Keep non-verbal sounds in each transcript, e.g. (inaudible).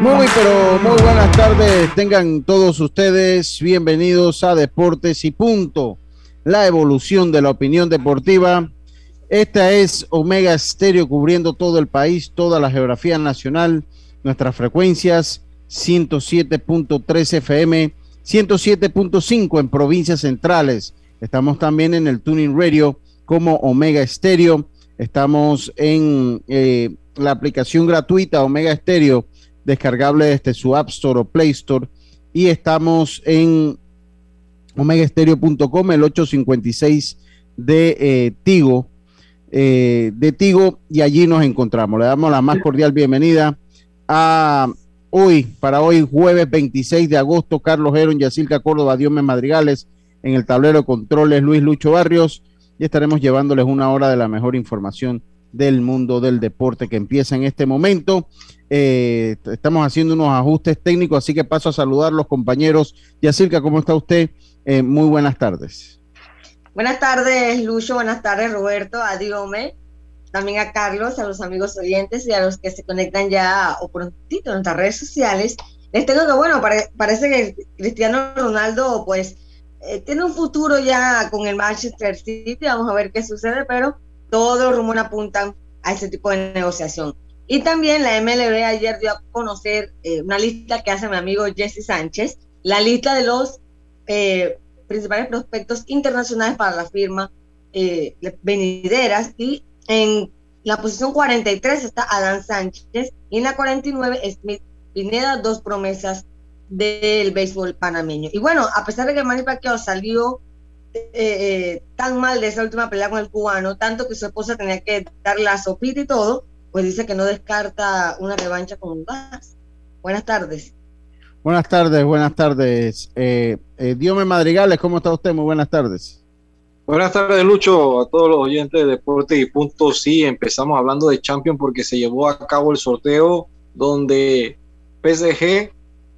Muy, pero muy buenas tardes. Tengan todos ustedes bienvenidos a Deportes y Punto, la evolución de la opinión deportiva. Esta es Omega Stereo cubriendo todo el país, toda la geografía nacional, nuestras frecuencias 107.3 FM, 107.5 en provincias centrales. Estamos también en el Tuning Radio como Omega Stereo. Estamos en eh, la aplicación gratuita Omega Stereo descargable desde su App Store o Play Store. Y estamos en omegaestereo.com, el 856 de eh, Tigo, eh, de Tigo, y allí nos encontramos. Le damos la más cordial bienvenida a hoy, para hoy, jueves 26 de agosto, Carlos Heron, Yacilca Córdoba, Diome Madrigales, en el tablero de controles Luis Lucho Barrios, y estaremos llevándoles una hora de la mejor información del mundo del deporte que empieza en este momento. Eh, estamos haciendo unos ajustes técnicos, así que paso a saludar a los compañeros. Yacirca, ¿cómo está usted? Eh, muy buenas tardes. Buenas tardes, Lucho. Buenas tardes, Roberto. A Diome. También a Carlos, a los amigos oyentes y a los que se conectan ya o prontito en nuestras redes sociales. Les tengo que, bueno, parece que Cristiano Ronaldo, pues, eh, tiene un futuro ya con el Manchester City. Vamos a ver qué sucede, pero todos los rumores apuntan a ese tipo de negociación. Y también la MLB ayer dio a conocer eh, una lista que hace mi amigo Jesse Sánchez, la lista de los eh, principales prospectos internacionales para la firma eh, venideras. Y en la posición 43 está Adán Sánchez y en la 49 Smith Pineda, dos promesas del béisbol panameño. Y bueno, a pesar de que Manny Pacquiao salió tan mal de esa última pelea con el cubano, tanto que su esposa tenía que dar la sopita y todo, pues dice que no descarta una revancha con Vaz. Buenas tardes. Buenas tardes, buenas tardes. Eh, eh, Diome Madrigales, ¿cómo está usted? Muy buenas tardes. Buenas tardes, Lucho, a todos los oyentes de Deporte y Punto. Sí, empezamos hablando de Champions porque se llevó a cabo el sorteo donde PSG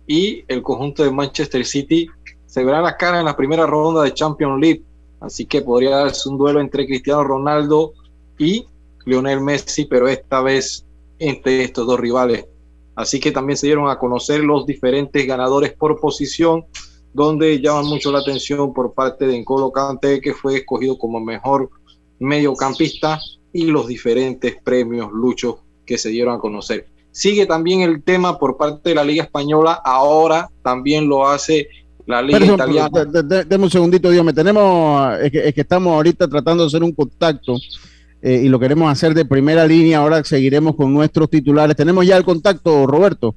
y el conjunto de Manchester City se verán las caras en la primera ronda de Champions League. Así que podría darse un duelo entre Cristiano Ronaldo y Lionel Messi, pero esta vez entre estos dos rivales. Así que también se dieron a conocer los diferentes ganadores por posición, donde llaman mucho la atención por parte de N'Golo Kante, que fue escogido como mejor mediocampista, y los diferentes premios luchos que se dieron a conocer. Sigue también el tema por parte de la Liga Española, ahora también lo hace la Liga Italiana. Deme un segundito, Dios, me tenemos, es que, es que estamos ahorita tratando de hacer un contacto eh, y lo queremos hacer de primera línea. Ahora seguiremos con nuestros titulares. Tenemos ya el contacto, Roberto.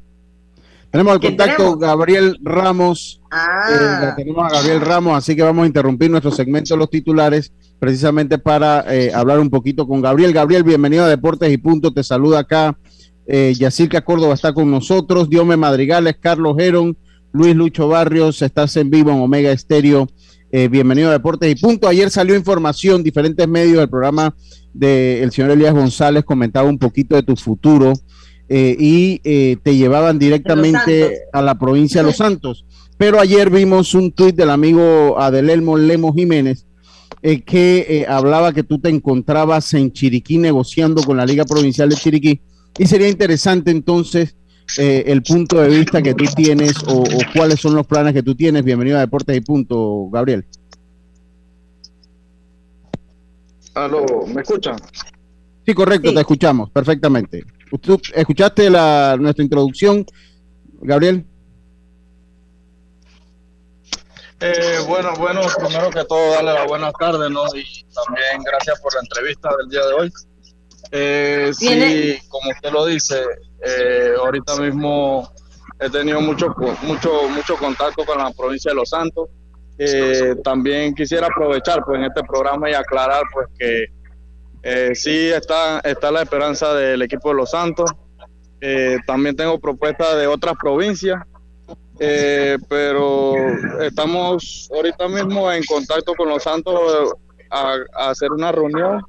Tenemos el contacto Gabriel Ramos. Ah. Eh, tenemos a Gabriel Ramos, así que vamos a interrumpir nuestro segmento de los titulares precisamente para eh, hablar un poquito con Gabriel. Gabriel, bienvenido a Deportes y Punto. Te saluda acá. Eh, Yacirca Córdoba está con nosotros. Diome Madrigales, Carlos Geron, Luis Lucho Barrios. Estás en vivo en Omega Estéreo. bienvenido a Deportes y Punto. Ayer salió información, diferentes medios del programa del señor Elías González comentaba un poquito de tu futuro eh, y eh, te llevaban directamente a la provincia de Los Santos. Pero ayer vimos un tuit del amigo Adelelmo Lemo Jiménez eh, que eh, hablaba que tú te encontrabas en Chiriquí negociando con la Liga Provincial de Chiriquí. Y sería interesante entonces eh, el punto de vista que tú tienes o, o, cuáles son los planes que tú tienes. Bienvenido a Deportes y Punto, Gabriel. Aló, ¿me escuchan? Sí, correcto, sí. te escuchamos perfectamente. ¿Tú escuchaste la, nuestra introducción, Gabriel? Eh, bueno, bueno, primero que todo, darle las buenas tardes, ¿no? Y también gracias por la entrevista del día de hoy. Eh, sí, como usted lo dice, eh, ahorita mismo he tenido mucho, mucho, mucho contacto con la provincia de Los Santos. Eh, también quisiera aprovechar pues, en este programa y aclarar pues que eh, sí está, está la esperanza del equipo de Los Santos. Eh, también tengo propuestas de otras provincias, eh, pero estamos ahorita mismo en contacto con Los Santos a, a, hacer una reunión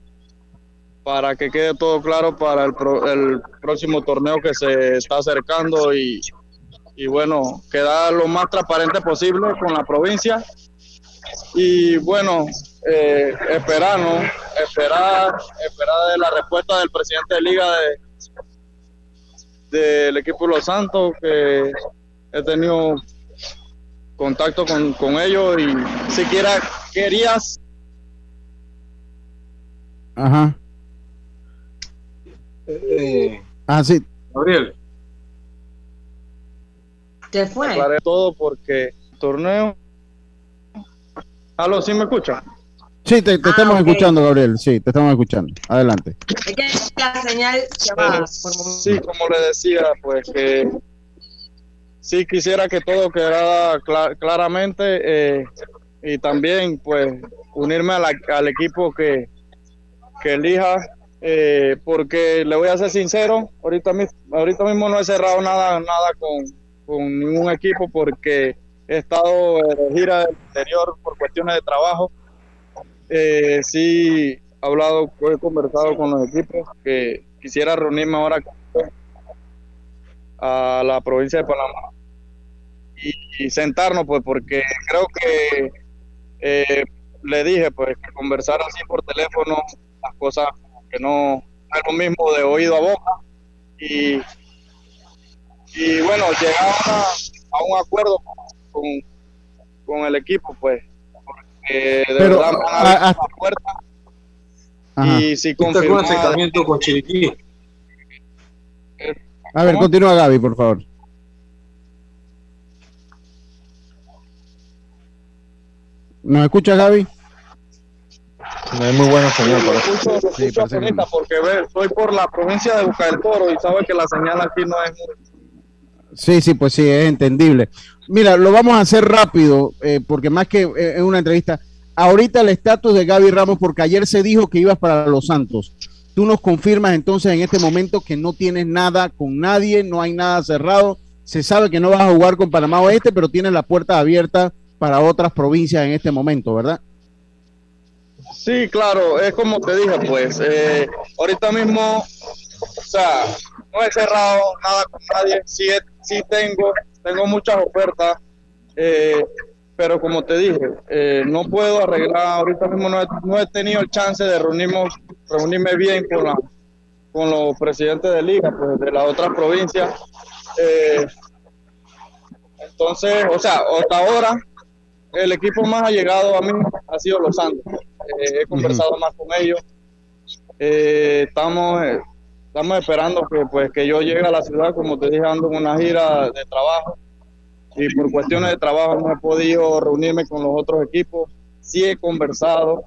para que quede todo claro para el, pro, el próximo torneo que se está acercando y, y bueno, quedar lo más transparente posible con la provincia. Y bueno, eh, esperar, ¿no? Esperar, esperar de la respuesta del presidente de liga de, del equipo Los Santos, que he tenido contacto con, con ellos y siquiera querías. Ajá. Eh, ah, sí. Gabriel. ¿Qué fue? Aclaré todo porque torneo. Aló, ¿sí me escucha? Sí, te, te ah, estamos okay. escuchando, Gabriel. Sí, te estamos escuchando. Adelante. Es que la señal se va. Eh, sí, como le decía, pues que sí quisiera que todo quedara clar claramente eh, y también, pues, unirme a la, al equipo que, que elija eh, porque le voy a ser sincero, ahorita, ahorita mismo no he cerrado nada, nada con, ningún equipo porque he estado de gira del interior por cuestiones de trabajo. Eh, sí, he hablado, he conversado con los equipos que quisiera reunirme ahora a la provincia de Panamá y, y sentarnos, pues, porque creo que eh, le dije, pues, que conversar así por teléfono, las cosas que no es lo mismo de oído a boca y, y bueno, llegar a, a un acuerdo con, con, el equipo, pues, porque de Pero, verdad a, a, la puerta Ajá. y si con acercamiento con Chiriquí. A ver, continúa Gaby, por favor. ¿Nos escucha Gaby? No hay muy buena señal por eso. Sí, que... porque ve, estoy por la provincia de Boca del Toro y sabe que la señal aquí no es muy... Sí, sí, pues sí, es entendible. Mira, lo vamos a hacer rápido, eh, porque más que eh, en una entrevista, ahorita el estatus de Gaby Ramos, porque ayer se dijo que ibas para Los Santos. Tú nos confirmas entonces en este momento que no tienes nada con nadie, no hay nada cerrado. Se sabe que no vas a jugar con Panamá Oeste, pero tienes la puerta abierta para otras provincias en este momento, ¿verdad? Sí, claro, es como te dije, pues, eh, ahorita mismo, o sea, no he cerrado nada con nadie, sí, sí tengo, tengo muchas ofertas, eh, pero como te dije, eh, no puedo arreglar, ahorita mismo no he, no he tenido el chance de reunirme, reunirme bien con, con los presidentes de liga, pues, de las otras provincias. Eh, entonces, o sea, hasta ahora el equipo más allegado a mí ha sido Los Santos. Eh, he conversado uh -huh. más con ellos. Eh, estamos, eh, estamos esperando que, pues, que yo llegue a la ciudad, como te dije, ando en una gira de trabajo y por cuestiones de trabajo no he podido reunirme con los otros equipos. Sí he conversado.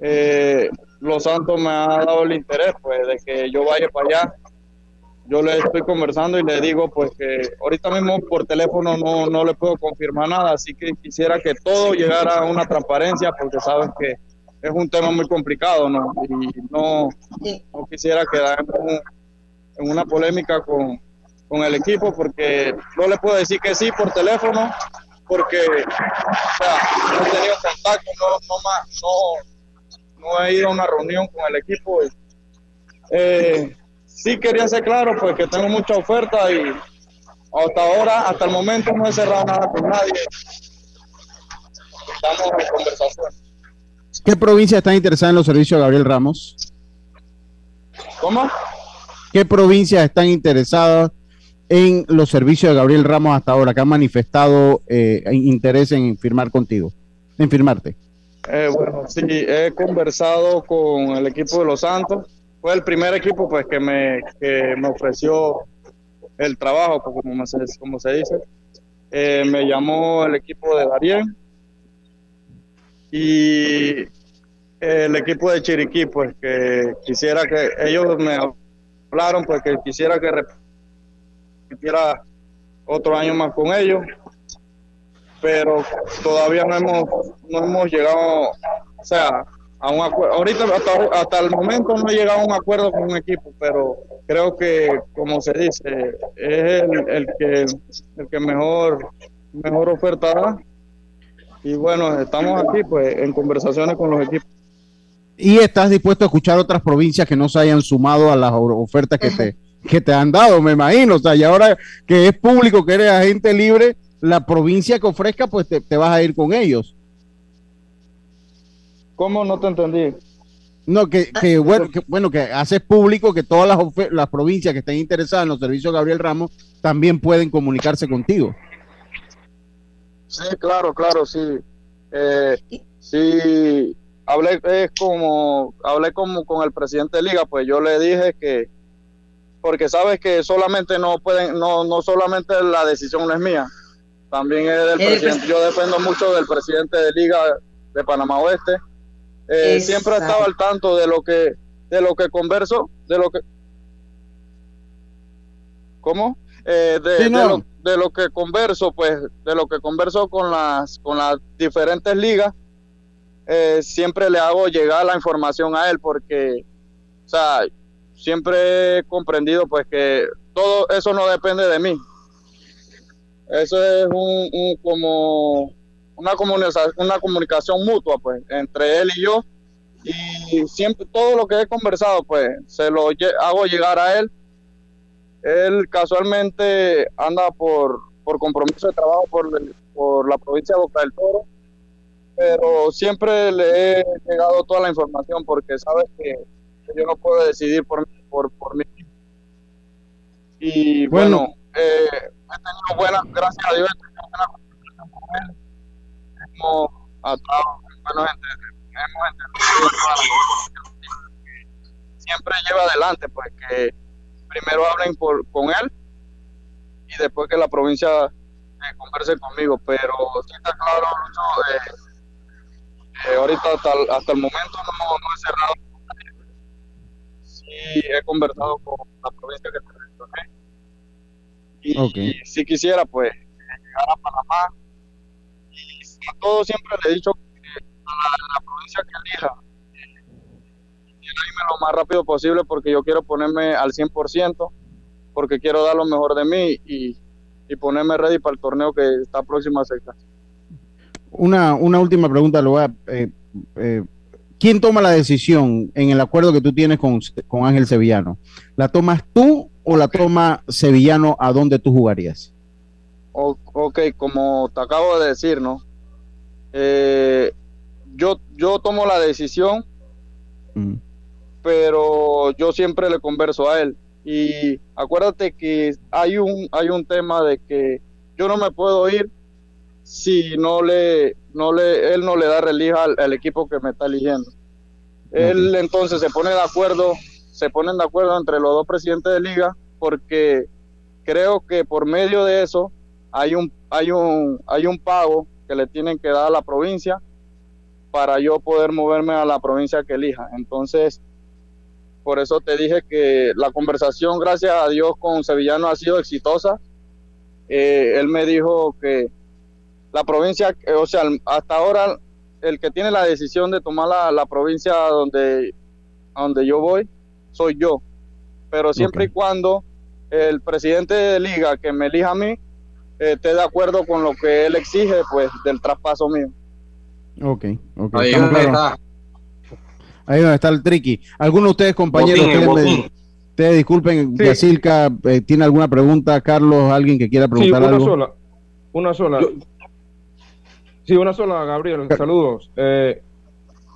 Eh, los Santos me ha dado el interés pues, de que yo vaya para allá yo le estoy conversando y le digo pues que ahorita mismo por teléfono no, no le puedo confirmar nada, así que quisiera que todo llegara a una transparencia porque sabes que es un tema muy complicado, ¿no? Y no, no quisiera quedar en, un, en una polémica con, con, el equipo porque no le puedo decir que sí por teléfono porque o sea, no he tenido contacto, no, no, más, no, no he ido a una reunión con el equipo. Y, eh, sí quería ser claro, pues que tengo mucha oferta y hasta ahora, hasta el momento no he cerrado nada con nadie. Estamos en conversación. ¿Qué provincia está interesada en los servicios de Gabriel Ramos? ¿Cómo? ¿Qué provincias están interesadas en los servicios de Gabriel Ramos hasta ahora, que han manifestado eh, interés en firmar contigo, en firmarte? Eh, bueno, sí, he conversado con el equipo de Los Santos. Fue el primer equipo pues que me, que me ofreció el trabajo, pues, como, se, como se dice. Eh, me llamó el equipo de Darien y el equipo de Chiriquí, pues que quisiera que ellos me hablaron, pues que quisiera que repitiera otro año más con ellos, pero todavía no hemos, no hemos llegado, o sea, a un acuerdo. Ahorita, hasta, el momento no he llegado a un acuerdo con un equipo, pero creo que, como se dice, es el, el que, el que mejor, mejor oferta da. Y bueno, estamos aquí pues en conversaciones con los equipos y estás dispuesto a escuchar otras provincias que no se hayan sumado a las ofertas que te, que te han dado, me imagino. O sea, y ahora que es público, que eres agente libre, la provincia que ofrezca, pues te, vas a ir con ellos. ¿Cómo no te entendí? No, que, que, bueno, que, bueno, que haces público que todas las, las provincias que estén interesadas en los servicios de Gabriel Ramos también pueden comunicarse contigo. Sí, claro, claro, sí. Eh, sí, hablé es como hablé como con el presidente de liga pues yo le dije que porque sabes que solamente no pueden no no solamente la decisión no es mía también es del presidente. yo dependo mucho del presidente de liga de Panamá Oeste. Eh, siempre estaba al tanto de lo que de lo que converso de lo que cómo eh, de, lo, de lo que converso pues de lo que converso con las con las diferentes ligas eh, siempre le hago llegar la información a él porque, o sea, siempre he comprendido pues que todo eso no depende de mí. Eso es un, como una comunicación, una comunicación mutua pues entre él y yo y siempre todo lo que he conversado pues se lo hago llegar a él. Él casualmente anda por, por compromiso de trabajo por, por la provincia de Boca del Toro pero siempre le he llegado toda la información porque sabes que, yo no puedo decidir por, por, por mí. Y bueno, eh, he tenido buenas, gracias a Dios, he tenido buena comunicación con él. Hemos atado, bueno, hemos entendido siempre lleva adelante, pues que primero hablen por, con él y después que la provincia eh, converse conmigo, pero sí está claro, eh, eh, ahorita hasta, hasta, el momento no, no, he cerrado. Sí he conversado con la provincia que te mencioné. Y, si quisiera, pues, llegar a Panamá. Y a todos siempre le he dicho que a la, provincia que elija, lo más rápido posible porque yo quiero ponerme al 100%, porque quiero dar lo mejor de mí y, y ponerme ready para el torneo que está próximo a acercarse. Una, una última pregunta, lo eh, eh, ¿Quién toma la decisión en el acuerdo que tú tienes con, Ángel Sevillano? ¿La tomas tú o la toma Sevillano a dónde tú jugarías? ok, como te acabo de decir, ¿no? Eh, yo, yo tomo la decisión, mm. Pero yo siempre le converso a él. Y acuérdate que hay un, hay un tema de que yo no me puedo ir si no le, no le, él no le da relija al, equipo que me está eligiendo. Él entonces se pone de acuerdo, se ponen de acuerdo entre los dos presidentes de liga, porque creo que por medio de eso hay un, hay un, hay un pago que le tienen que dar a la provincia para yo poder moverme a la provincia que elija. Entonces, por eso te dije que la conversación, gracias a Dios, con Sevillano ha sido exitosa. Eh, él me dijo que la provincia, eh, o sea, hasta ahora el que tiene la decisión de tomar la, provincia donde, donde yo voy, soy yo. Pero siempre y cuando el presidente de liga que me elija a mí eh, esté de acuerdo con lo que él exige, pues del traspaso mío. Ok, ok. Ahí está. Ahí donde está el tricky. ¿Alguno de ustedes, compañeros, Ustedes disculpen, sí. Eh, ¿tiene alguna pregunta? Carlos, ¿alguien que quiera preguntar sí, una algo? Sola, una sola. Sí, una sola, Gabriel. Saludos. Eh,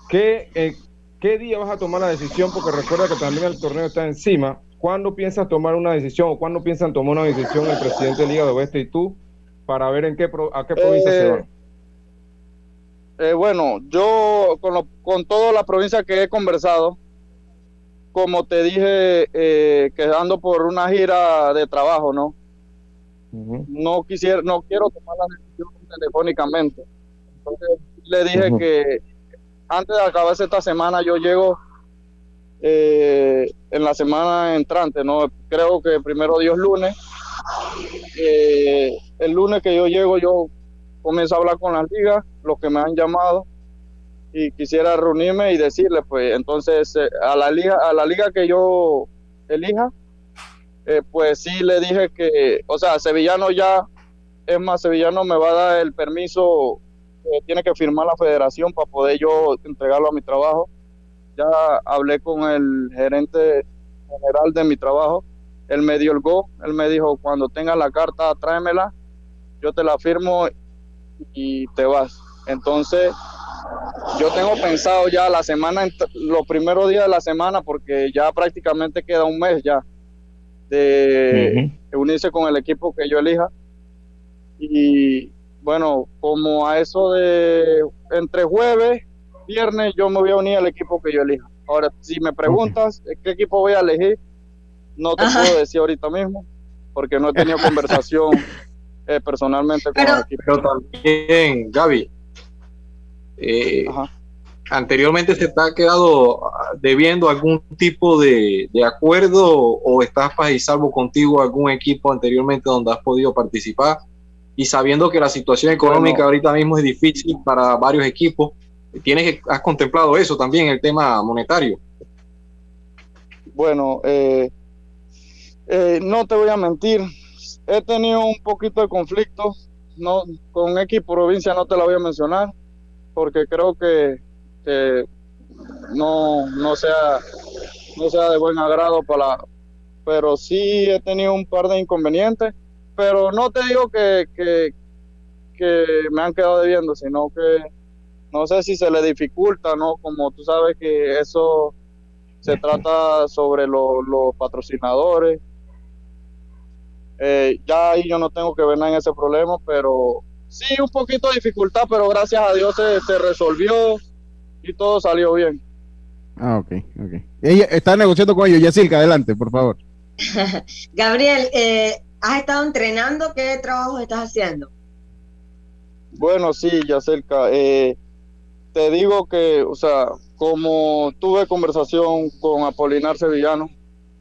¿qué, eh, ¿Qué día vas a tomar la decisión? Porque recuerda que también el torneo está encima. ¿Cuándo piensas tomar una decisión o cuándo piensan tomar una decisión el presidente de Liga de Oeste y tú para ver en qué a qué provincia se van? Eh, bueno, yo con, con toda la provincia que he conversado, como te dije, eh, quedando por una gira de trabajo, ¿no? No quisiera, no quiero tomar la decisión telefónicamente. Entonces le dije que antes de acabarse esta semana yo llego eh, en la semana entrante, ¿no? Creo que primero Dios lunes. Eh, el lunes que yo llego yo comienzo a hablar con las ligas, los que me han llamado y quisiera reunirme y decirles, pues entonces eh, a la liga a la liga que yo elija, eh, pues sí le dije que, o sea, Sevillano ya, es más, Sevillano me va a dar el permiso, eh, tiene que firmar la federación para poder yo entregarlo a mi trabajo. Ya hablé con el gerente general de mi trabajo, él me dio el go, él me dijo, cuando tenga la carta, tráemela, yo te la firmo y te vas. Entonces, yo tengo pensado ya la semana, los primeros días de la semana, porque ya prácticamente queda un mes ya de unirse con el equipo que yo elija. Y bueno, como a eso de entre jueves, viernes, yo me voy a unir al equipo que yo elija. Ahora, si me preguntas qué equipo voy a elegir, no te puedo decir ahorita mismo, porque no he tenido (laughs) conversación eh, personalmente con el equipo. Pero también, Gaby, eh, anteriormente se te ha quedado ah, debiendo algún tipo de, acuerdo o estás para y salvo contigo algún equipo anteriormente donde has podido participar y sabiendo que la situación económica ahorita mismo es difícil para varios equipos, tienes has contemplado eso también el tema monetario. Bueno, eh, eh, no te voy a mentir, he tenido un poquito de conflicto, no con X provincia no te la voy a mencionar, porque creo que, no, no, sea, no sea de buen agrado para pero sí he tenido un par de inconvenientes, pero no te digo que, que, me han quedado debiendo, sino que no sé si se le dificulta, ¿no? Como tú sabes que eso se trata sobre los patrocinadores. Eh, ya ahí yo no tengo que ver nada en ese problema, pero Sí, un poquito de dificultad, pero gracias a Dios se, resolvió y todo salió bien. Ah, ok, ok. Ella está negociando con ellos. Yacirca, adelante, por favor. (laughs) Gabriel, eh, ¿has estado entrenando? ¿Qué trabajo estás haciendo? Bueno, sí, Yacirca. Eh, te digo que, o sea, como tuve conversación con Apolinar Sevillano,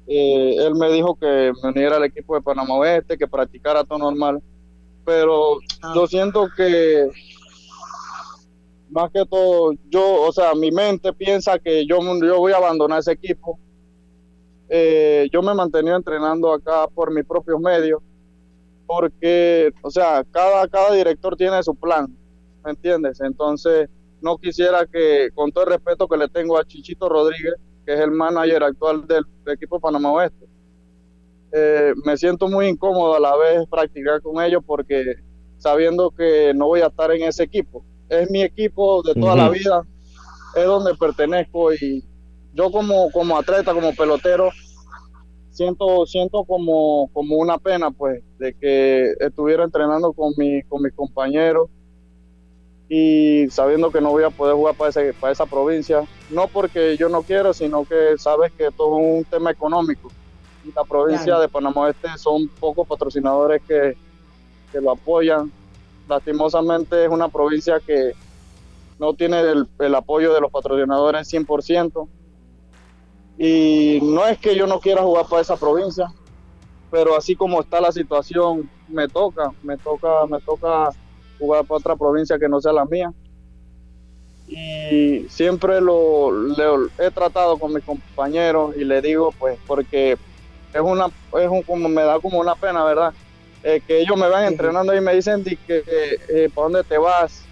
eh, él me dijo que me uniera al equipo de Panamá Oeste, que practicara todo normal pero ah. yo siento que más que todo, yo, o sea, mi mente piensa que yo, yo voy a abandonar ese equipo. Eh, yo me he mantenido entrenando acá por mis propios medios, porque, o sea, cada, cada director tiene su plan, ¿me entiendes? Entonces, no quisiera que, con todo el respeto que le tengo a Chichito Rodríguez, que es el manager actual del equipo Panamá Oeste, eh, me siento muy incómodo a la vez practicar con ellos porque sabiendo que no voy a estar en ese equipo. Es mi equipo de toda la vida, es donde pertenezco y yo como, como atleta, como pelotero, siento, siento como, como una pena pues de que estuviera entrenando con, mi, con mis compañeros y sabiendo que no voy a poder jugar para, ese, para esa provincia, no porque yo no quiero, sino que sabes que todo es un tema económico la provincia de Panamá Este son pocos patrocinadores que, lo apoyan. Lastimosamente es una provincia que no tiene el, apoyo de los patrocinadores 100%. Y no es que yo no quiera jugar para esa provincia, pero así como está la situación, me toca, me toca, me toca jugar para otra provincia que no sea la mía. Y siempre lo, he tratado con mis compañeros y le digo, pues, porque es una, es un, como me da como una pena, ¿verdad? Eh, que ellos me van entrenando y me dicen que eh, para dónde te vas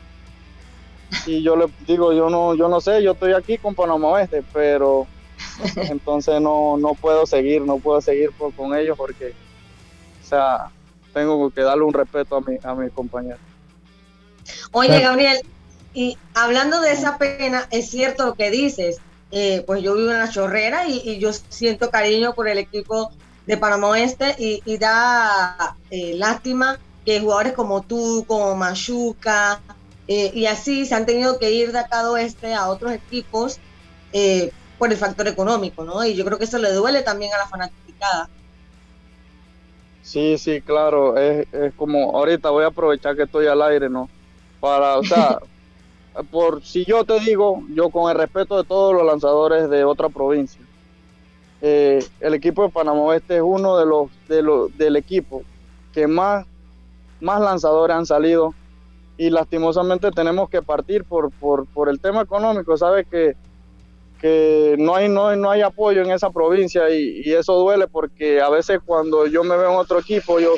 y yo le digo yo no yo no sé yo estoy aquí con Panamá Oeste pero (laughs) entonces no, no puedo seguir, no puedo seguir con ellos porque, o sea, tengo que darle un respeto a mi, a mi compañero. Oye, Gabriel, y hablando de esa pena, es cierto lo que dices. Eh, pues yo vivo en la chorrera y, yo siento cariño por el equipo de Panamá Oeste y, da eh, lástima que jugadores como tú, como Machuca, eh, y así se han tenido que ir de acá a oeste a otros equipos por el factor económico, ¿no? Y yo creo que eso le duele también a la fanaticada. Sí, sí, claro, es, es como, ahorita voy a aprovechar que estoy al aire, ¿no? Para, o sea, (laughs) por si yo te digo, yo con el respeto de todos los lanzadores de otra provincia, eh, el equipo de Panamá Oeste es uno de los, de los del equipo que más, más lanzadores han salido y lastimosamente tenemos que partir por, por, por el tema económico, sabes que, que no hay, no, no hay apoyo en esa provincia y, y, eso duele porque a veces cuando yo me veo en otro equipo, yo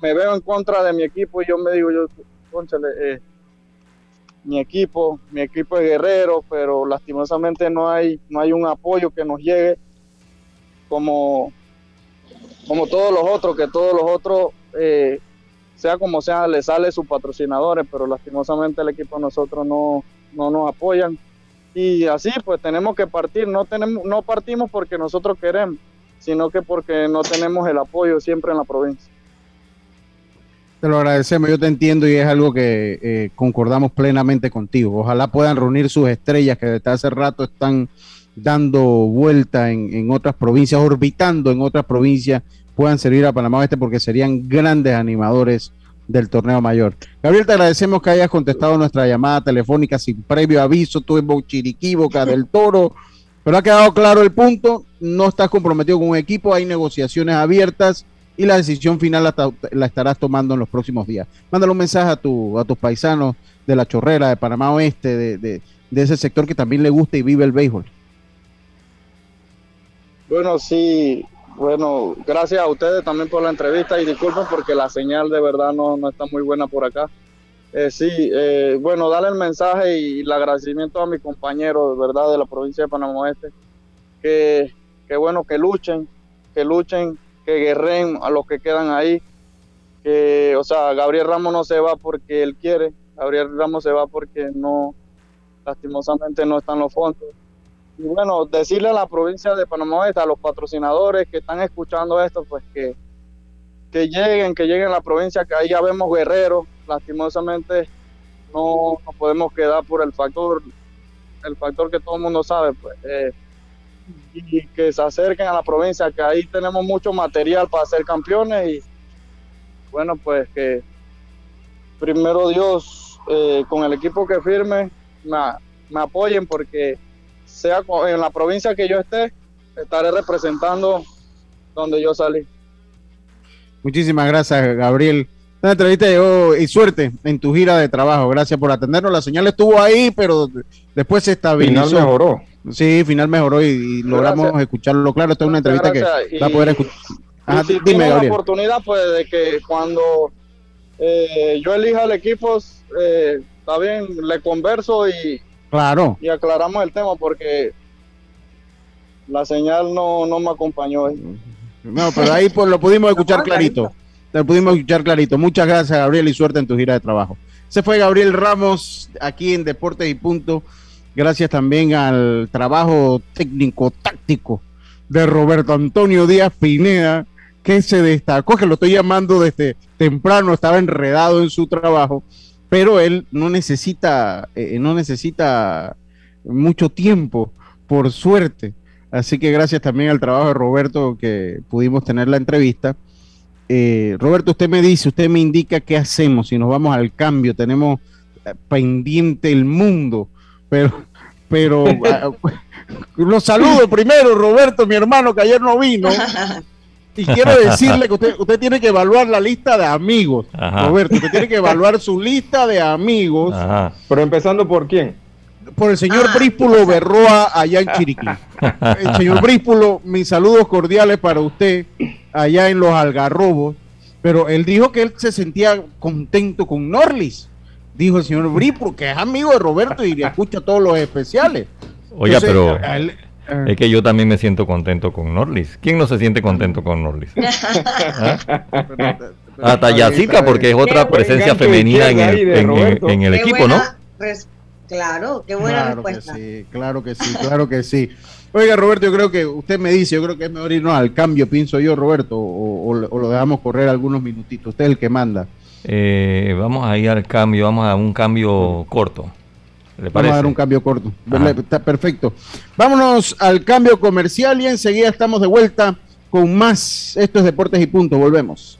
me veo en contra de mi equipo y yo me digo, yo, eh, mi equipo, mi equipo es guerrero, pero lastimosamente no hay, no hay un apoyo que nos llegue como, como todos los otros, que todos los otros, eh, sea como sea, le sale sus patrocinadores, pero lastimosamente el equipo de nosotros no, no nos apoyan. Y así pues tenemos que partir, no, tenemos, no partimos porque nosotros queremos, sino que porque no tenemos el apoyo siempre en la provincia. Te lo agradecemos, yo te entiendo y es algo que eh, concordamos plenamente contigo. Ojalá puedan reunir sus estrellas que desde hace rato están dando vuelta en, otras provincias, orbitando en otras provincias, puedan servir a Panamá Oeste porque serían grandes animadores del torneo mayor. Gabriel, te agradecemos que hayas contestado nuestra llamada telefónica sin previo aviso, tú en Bochiriquí, Boca del Toro, pero ha quedado claro el punto, no estás comprometido con un equipo, hay negociaciones abiertas y la decisión final la, estarás tomando en los próximos días. Mándale un mensaje a, tu, a tus paisanos de la Chorrera, de Panamá Oeste, de, de, ese sector que también le gusta y vive el béisbol. Bueno, sí, bueno, gracias a ustedes también por la entrevista y disculpen porque la señal de verdad no, no está muy buena por acá. Eh, sí, eh, bueno, darle el mensaje y el agradecimiento a mis compañeros, de verdad, de la provincia de Panamá Oeste, que, que bueno, que luchen, que luchen que guerren a los que quedan ahí. Que, o sea, Gabriel Ramos no se va porque él quiere, Gabriel Ramos se va porque no, lastimosamente no están los fondos. Y bueno, decirle a la provincia de Panamá a los patrocinadores que están escuchando esto, pues que, que lleguen, que lleguen a la provincia, que ahí ya vemos guerreros, lastimosamente no podemos quedar por el factor, el factor que todo el mundo sabe, pues. Eh, y que se acerquen a la provincia, que ahí tenemos mucho material para ser campeones y bueno, pues que primero Dios eh, con el equipo que firme me, apoyen porque sea en la provincia que yo esté, estaré representando donde yo salí. Muchísimas gracias, Gabriel. Una entrevista llegó y suerte en tu gira de trabajo. Gracias por atendernos. La señal estuvo ahí, pero después se estabilizó. Final mejoró. Sí, final mejoró y, logramos escucharlo claro. Esta es una entrevista que va a poder escuchar. dime, la oportunidad, pues, de que cuando eh, yo elija el equipo, eh, está bien, le converso y, claro. y aclaramos el tema porque la señal no, no me acompañó. No, pero ahí pues, lo pudimos (laughs) escuchar clarito. Lo pudimos escuchar clarito. Muchas gracias, Gabriel, y suerte en tu gira de trabajo. Se fue Gabriel Ramos aquí en Deportes y Punto gracias también al trabajo técnico táctico de Roberto Antonio Díaz Pineda, que se destacó, que lo estoy llamando desde temprano, estaba enredado en su trabajo, pero él no necesita, eh, no necesita mucho tiempo, por suerte. Así que gracias también al trabajo de Roberto que pudimos tener la entrevista. Eh, Roberto, usted me dice, usted me indica qué hacemos si nos vamos al cambio, tenemos eh, pendiente el mundo pero, pero ah, los saludo primero, Roberto, mi hermano, que ayer no vino. Y quiero decirle que usted, usted tiene que evaluar la lista de amigos. Roberto, usted tiene que evaluar su lista de amigos. Pero empezando por quién? Por el señor ah, Bríspulo Berroa allá en Chiriquí. El señor Bríspulo, mis saludos cordiales para usted allá en los Algarrobos. Pero él dijo que él se sentía contento con Norlis dijo el señor Bri, porque es amigo de Roberto y le escucha todos los especiales. Oiga, pero es que yo también me siento contento con Norlis. ¿Quién no se siente contento con Norlis? (laughs) ¿Ah? Hasta Yacica, porque es otra presencia femenina en el, equipo, ¿no? Claro, qué buena respuesta. sí, claro que sí, claro que sí. Oiga, Roberto, yo creo que usted me dice, yo creo que es mejor irnos al cambio, pienso yo, Roberto, o, lo dejamos correr algunos minutitos. Usted es el que manda. Eh, vamos a ir al cambio, vamos a un cambio corto. Vamos a dar un cambio corto. Está perfecto. Vámonos al cambio comercial y enseguida estamos de vuelta con más. Esto es Deportes y Punto. Volvemos.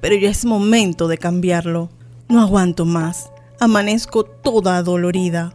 pero ya es momento de cambiarlo. No aguanto más. Amanezco toda dolorida.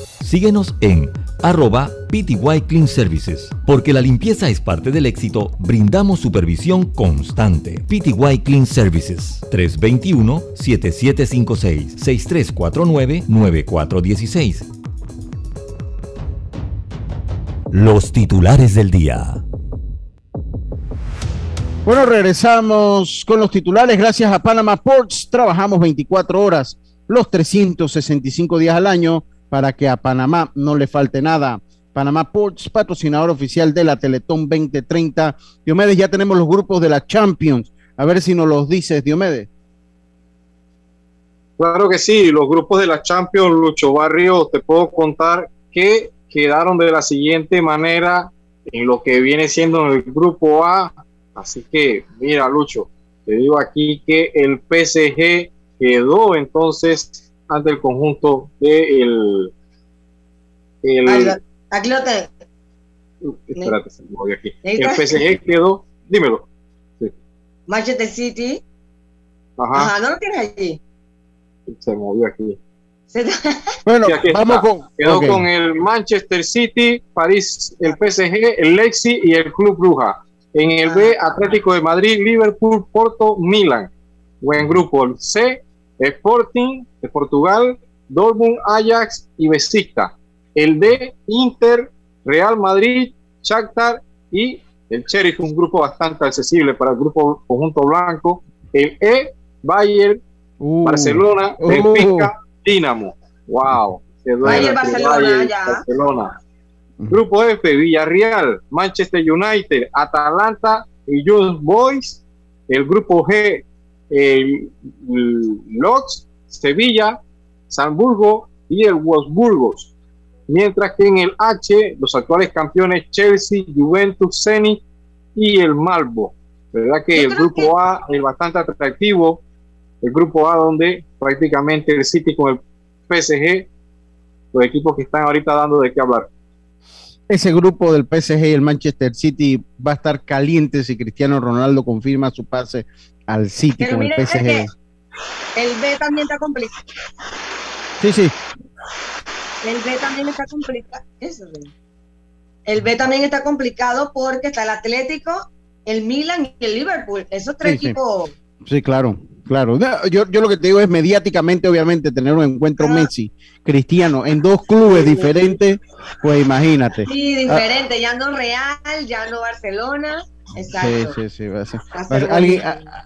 Síguenos en arroba PTY Clean Services. Porque la limpieza es parte del éxito, brindamos supervisión constante. PTY Clean Services 321-7756-6349-9416. Los titulares del día. Bueno, regresamos con los titulares. Gracias a Panama Ports, trabajamos 24 horas, los 365 días al año para que a Panamá no le falte nada. Panamá Ports, patrocinador oficial de la Teletón 2030. Diomedes, ya tenemos los grupos de la Champions. A ver si nos los dices, Diomedes. Claro que sí, los grupos de la Champions, Lucho Barrio, te puedo contar que quedaron de la siguiente manera en lo que viene siendo en el grupo A. Así que, mira, Lucho, te digo aquí que el PSG quedó entonces ante el conjunto de el, el aquí lo Espérate, se me movió aquí. El PSG quedó, dímelo. Sí. Manchester City. Ajá. Ajá, no lo tienes allí. Se movió aquí. (laughs) bueno, vamos con. Quedó con el Manchester City, París, el PSG, el Lexi y el Club Bruja. En el B, ah. Atlético de Madrid, Liverpool, Porto, Milan. Buen grupo. El C, Sporting de Portugal, Dortmund, Ajax y Besiktas. El D, Inter, Real Madrid, Shakhtar y el Sheriff, un grupo bastante accesible para el grupo conjunto blanco. El E, Bayern, uh. Barcelona, uh. Benfica, Dinamo. Wow. Bayern, Barcelona, ya. Barcelona. Grupo F, Villarreal, Manchester United, Atalanta y Young Boys. El grupo G, el, Lodz, Sevilla, Salzburgo y el Wolfsburgos. Mientras que en el H, los actuales campeones Chelsea, Juventus, Zenit y el Malbo. ¿Verdad que el grupo A es bastante atractivo? El grupo A donde prácticamente el City con el PSG, los equipos que están ahorita dando de qué hablar. Ese grupo del PSG y el Manchester City va a estar caliente si Cristiano Ronaldo confirma su pase al City con el PSG. El B también está complicado. Sí, sí. El B también está complicado. El B también está complicado porque está el Atlético, el Milan y el Liverpool. Esos tres equipos. Sí. claro, claro. Yo, yo lo que te digo es mediáticamente, obviamente, tener un encuentro Messi, Cristiano, en dos clubes diferentes, pues imagínate. Sí, diferente. Ya no Real, ya no Barcelona. Exacto. Sí, sí, sí. ¿Alguien,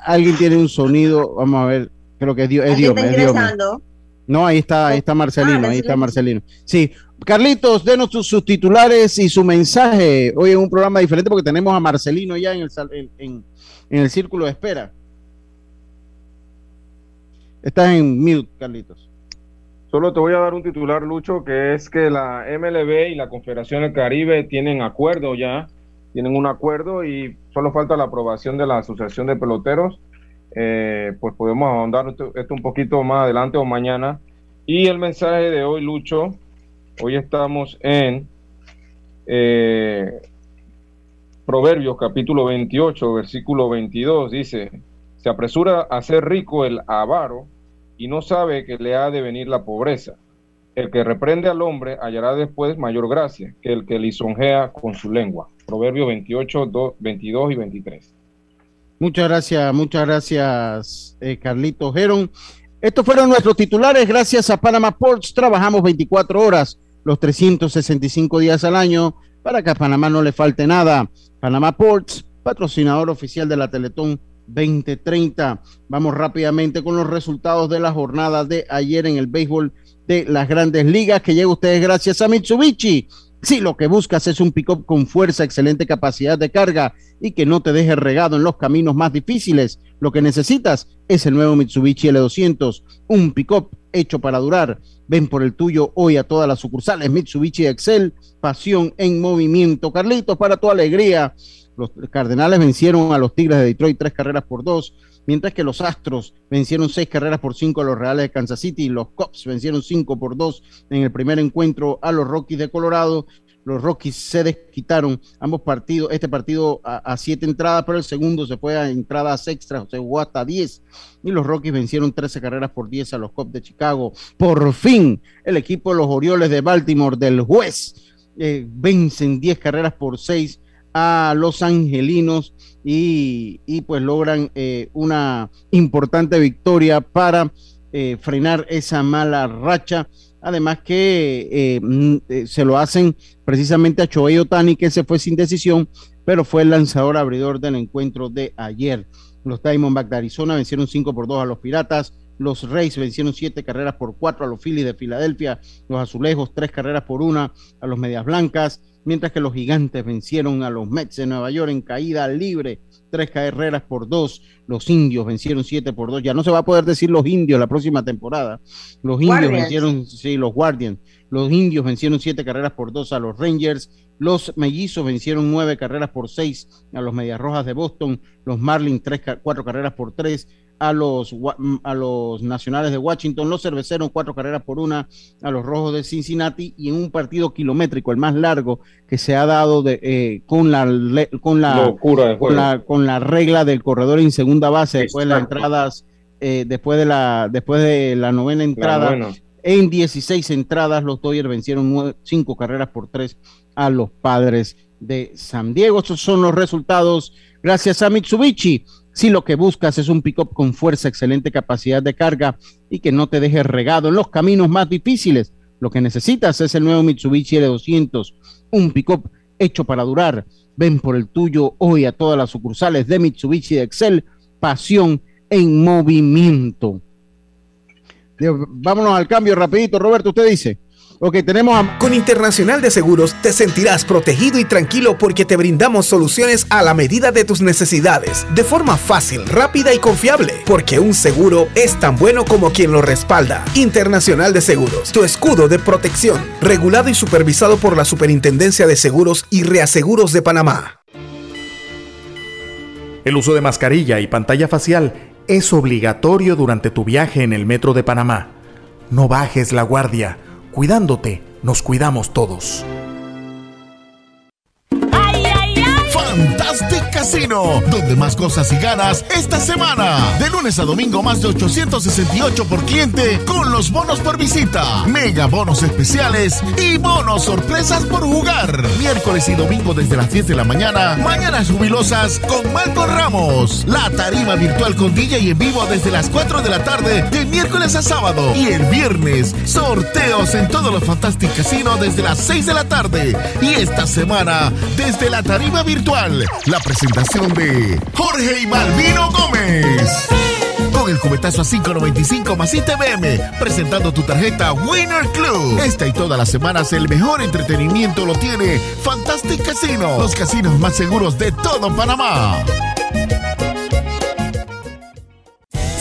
alguien tiene un sonido, vamos a ver, creo que es Dios. Es Dios, es Dios no, ahí está, ahí está Marcelino, ahí está Marcelino. Sí, Carlitos, denos sus, titulares y su mensaje. Hoy en un programa diferente porque tenemos a Marcelino ya en el, en, el círculo de espera. Estás en mute, Carlitos. Solo te voy a dar un titular, Lucho, que es que la MLB y la Confederación del Caribe tienen acuerdo ya, tienen un acuerdo y solo falta la aprobación de la Asociación de Peloteros eh, pues podemos ahondar esto, un poquito más adelante o mañana. Y el mensaje de hoy, Lucho, hoy estamos en eh, Proverbios capítulo 28, versículo 22, dice, se apresura a ser rico el avaro y no sabe que le ha de venir la pobreza. El que reprende al hombre hallará después mayor gracia que el que lisonjea con su lengua. Proverbios 28, 22 y 23. Muchas gracias, muchas gracias, eh, Carlito Geron. Estos fueron nuestros titulares. Gracias a Panama Ports, trabajamos 24 horas, los 365 días al año, para que a Panamá no le falte nada. Panama Ports, patrocinador oficial de la Teletón 2030. Vamos rápidamente con los resultados de la jornada de ayer en el béisbol de las grandes ligas, que llega ustedes gracias a Mitsubishi. Si lo que buscas es un pick-up con fuerza, excelente capacidad de carga y que no te deje regado en los caminos más difíciles, lo que necesitas es el nuevo Mitsubishi L200, un pick-up hecho para durar. Ven por el tuyo hoy a todas las sucursales Mitsubishi Excel, pasión en movimiento. Carlitos, para tu alegría, los Cardenales vencieron a los Tigres de Detroit tres carreras por dos mientras que los Astros vencieron seis carreras por cinco a los Reales de Kansas City, los Cubs vencieron cinco por dos en el primer encuentro a los Rockies de Colorado. Los Rockies se desquitaron ambos partidos, este partido a, siete entradas, pero el segundo se fue a entradas extras, se jugó hasta diez. Y los Rockies vencieron 13 carreras por diez a los Cubs de Chicago. Por fin, el equipo de los Orioles de Baltimore del juez eh, vencen diez carreras por seis a los angelinos y, pues logran eh, una importante victoria para eh, frenar esa mala racha. Además que eh, mm, se lo hacen precisamente a Choey Otani, que se fue sin decisión, pero fue el lanzador abridor del encuentro de ayer. Los Diamondbacks de Arizona vencieron 5 por 2 a los Piratas. Los Rays vencieron 7 carreras por 4 a los Phillies de Filadelfia. Los Azulejos 3 carreras por 1 a los Medias Blancas mientras que los gigantes vencieron a los Mets de Nueva York en caída libre, tres carreras por dos. Los indios vencieron siete por dos. Ya no se va a poder decir los indios la próxima temporada. Los indios vencieron, sí, los Guardians. Los indios vencieron siete carreras por dos a los Rangers. Los mellizos vencieron nueve carreras por seis a los Medias Rojas de Boston. Los Marlins tres, cuatro carreras por tres a los, mm, a los nacionales de Washington, los cerveceros cuatro carreras por una a los rojos de Cincinnati y en un partido kilométrico, el más largo que se ha dado de, eh, con, la, con, la, con, la, con la regla del corredor en segunda base después de las entradas, eh, después, de la, después de la novena entrada. en 16 entradas. Los Dodgers vencieron 5 carreras por 3 a los padres de San Diego. Estos son los resultados gracias a Mitsubishi. Si lo que buscas es un pickup con fuerza, excelente capacidad de carga y que no te deje regado en los caminos más difíciles, lo que necesitas es el nuevo Mitsubishi L200, un pickup hecho para durar. Ven por el tuyo hoy a todas las sucursales de Mitsubishi Excel. Pasión en movimiento. Vámonos al cambio rapidito, Roberto, usted dice. Ok, tenemos Con Internacional de Seguros te sentirás protegido y tranquilo porque te brindamos soluciones a la medida de tus necesidades, de forma fácil, rápida y confiable, porque un seguro es tan bueno como quien lo respalda. Internacional de Seguros, tu escudo de protección, regulado y supervisado por la Superintendencia de Seguros y Reaseguros de Panamá. El uso de mascarilla y pantalla facial es obligatorio durante tu viaje en el metro de Panamá. No bajes la guardia. Cuidándote, nos cuidamos todos. Fantastic Casino, donde más cosas y ganas esta semana. De lunes a domingo más de 868 por cliente con los bonos por visita, mega bonos especiales y bonos sorpresas por jugar. Miércoles y domingo desde las 10 de la mañana, mañanas jubilosas con Marco Ramos. La tarima virtual con DJ y en vivo desde las 4 de la tarde de miércoles a sábado. Y el viernes, sorteos en todos los Fantastic Casino desde las 6 de la tarde. Y esta semana, desde la tarima virtual la presentación de Jorge y Malvino Gómez. Con el cubetazo a 5.95 más ITBM, presentando tu tarjeta Winner Club. Esta y todas las semanas el mejor entretenimiento lo tiene Fantastic Casino, los casinos más seguros de todo Panamá.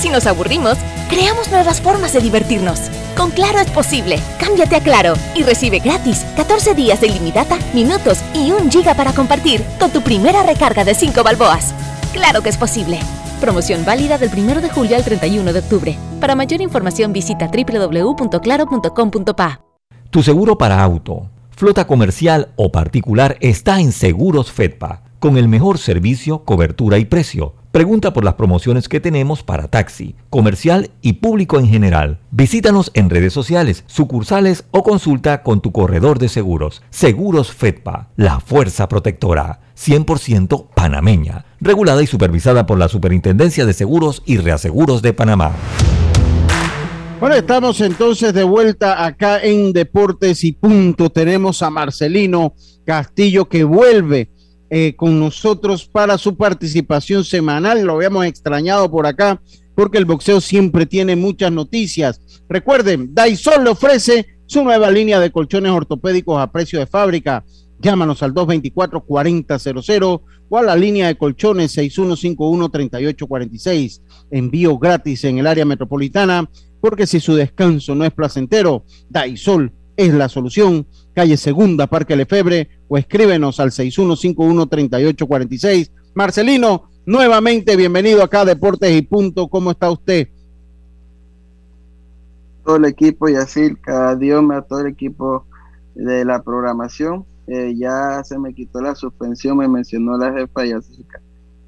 Si nos aburrimos, creamos nuevas formas de divertirnos. Con Claro es posible. Cámbiate a Claro y recibe gratis 14 días de ilimitada, minutos y un giga para compartir con tu primera recarga de 5 balboas. Claro que es posible. Promoción válida del 1 de julio al 31 de octubre. Para mayor información visita www.claro.com.pa. Tu seguro para auto, flota comercial o particular está en Seguros Fedpa, con el mejor servicio, cobertura y precio Pregunta por las promociones que tenemos para taxi, comercial y público en general. Visítanos en redes sociales, sucursales o consulta con tu corredor de seguros. Seguros Fedpa, la fuerza protectora, 100% panameña, regulada y supervisada por la Superintendencia de Seguros y Reaseguros de Panamá. Bueno, estamos entonces de vuelta acá en Deportes y Punto. Tenemos a Marcelino Castillo que vuelve eh, con nosotros para su participación semanal. Lo habíamos extrañado por acá porque el boxeo siempre tiene muchas noticias. Recuerden, Daisol le ofrece su nueva línea de colchones ortopédicos a precio de fábrica. Llámanos al 224-4000 o a la línea de colchones 6151-3846. Envío gratis en el área metropolitana porque si su descanso no es placentero, Daisol es la solución. Calle Segunda, Parque Lefebre, o escríbenos al 6151-3846. Marcelino, nuevamente bienvenido acá a Deportes y Punto. ¿Cómo está usted? Todo el equipo y así, cada Dios me a todo el equipo de la programación. Eh, ya se me quitó la suspensión, me mencionó la jefa y así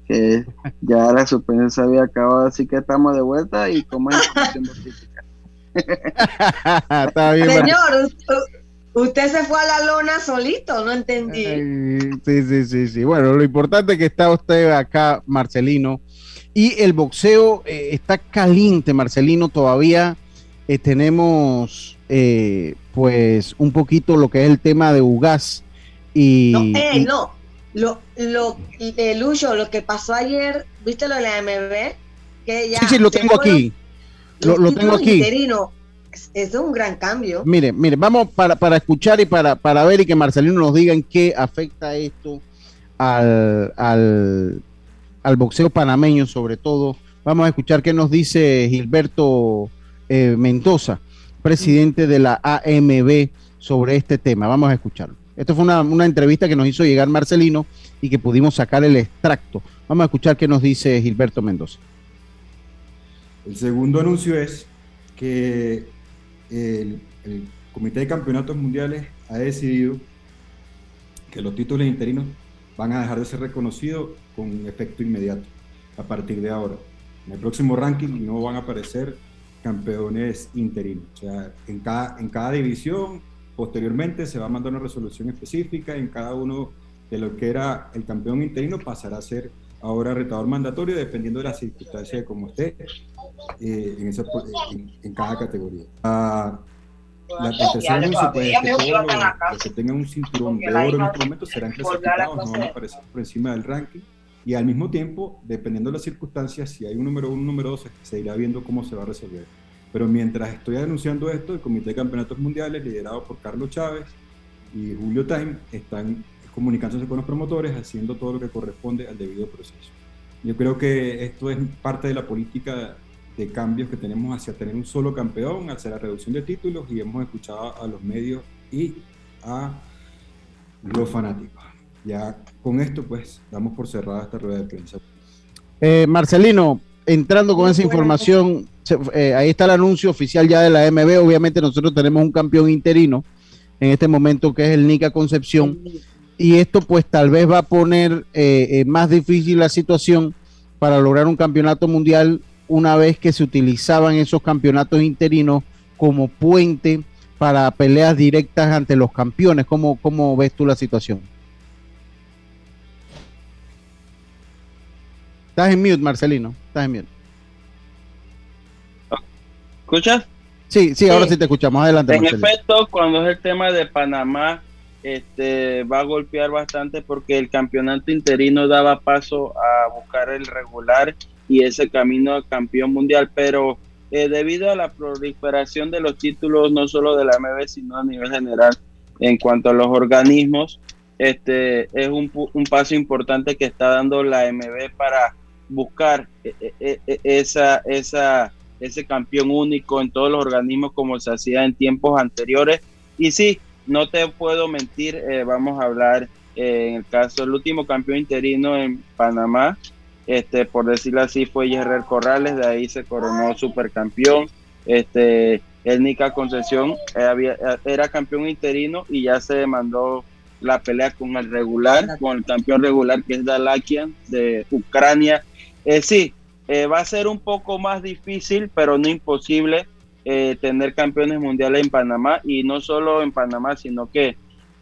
que ya la suspensión se había acabado, así que estamos de vuelta y como es (laughs) Está bien, Señor, usted se fue a la lona solito, no entendí. sí, sí, sí, sí. Bueno, lo importante es que está usted acá, Marcelino. Y el boxeo eh, está caliente, Marcelino. Todavía eh, tenemos, eh, pues, un poquito lo que es el tema de Ugas. Y, no, no. Lo, lo, Lucho, lo que pasó ayer, ¿viste lo de la MB? Que ya sí, sí, lo tengo aquí. Lo, tengo aquí. Es un gran cambio. Mire, mire, vamos para, para escuchar y para, para ver y que Marcelino nos diga en qué afecta esto al, al, al boxeo panameño sobre todo. Vamos a escuchar qué nos dice Gilberto eh, Mendoza, presidente de la AMB, sobre este tema. Vamos a escucharlo. Esto fue una, una, entrevista que nos hizo llegar Marcelino y que pudimos sacar el extracto. Vamos a escuchar qué nos dice Gilberto Mendoza. El segundo anuncio es que el, Comité de Campeonatos Mundiales ha decidido que los títulos interinos van a dejar de ser reconocidos con efecto inmediato a partir de ahora. En el próximo ranking no van a aparecer campeones interinos. O sea, en cada, en cada división, posteriormente se va a mandar una resolución específica, en cada uno de lo que era el campeón interino pasará a ser ahora retador mandatorio dependiendo de las circunstancias de cómo esté eh, en, esa, en, cada categoría. Ah, la, tercera anuncio pues, es que todos los, que tengan un cinturón de oro en este momento serán clasificados, no van a aparecer por encima del ranking y al mismo tiempo, dependiendo de las circunstancias, si hay un número uno, un número dos, se irá viendo cómo se va a resolver. Pero mientras estoy anunciando esto, el Comité de Campeonatos Mundiales, liderado por Carlos Chávez y Julio Time, están comunicándose con los promotores, haciendo todo lo que corresponde al debido proceso. Yo creo que esto es parte de la política de cambios que tenemos hacia tener un solo campeón, hacia la reducción de títulos y hemos escuchado a los medios y a los fanáticos. Ya con esto, pues, damos por cerrada esta rueda de prensa. Eh, Marcelino, entrando con esa información, eh, ahí está el anuncio oficial ya de la MB. Obviamente nosotros tenemos un campeón interino en este momento que es el Nica Concepción. Y esto pues tal vez va a poner eh, más difícil la situación para lograr un campeonato mundial una vez que se utilizaban esos campeonatos interinos como puente para peleas directas ante los campeones. ¿Cómo, cómo ves tú la situación? Estás en mute, Marcelino. Estás en mute. ¿Escuchas? Sí, sí, ahora sí te escuchamos. Adelante. En efecto, cuando es el tema de Panamá, este, va a golpear bastante porque el campeonato interino daba paso a buscar el regular y ese camino a campeón mundial, pero eh, debido a la proliferación de los títulos, no solo de la MB, sino a nivel general, en cuanto a los organismos, este es un, un paso importante que está dando la MB para buscar eh, eh, esa, esa, ese campeón único en todos los organismos como se hacía en tiempos anteriores. Y sí, no te puedo mentir, vamos a hablar en el caso del último campeón interino en Panamá, este, por decirlo así, fue Yerrer Corrales, de ahí se coronó supercampeón. Este, el Nica Concesión era campeón interino y ya se demandó la pelea con el regular, con el campeón regular que es Dalakian de Ucrania. Eh, sí, eh, va a ser un poco más difícil, pero no imposible eh, tener campeones mundiales en Panamá y no solo en Panamá, sino que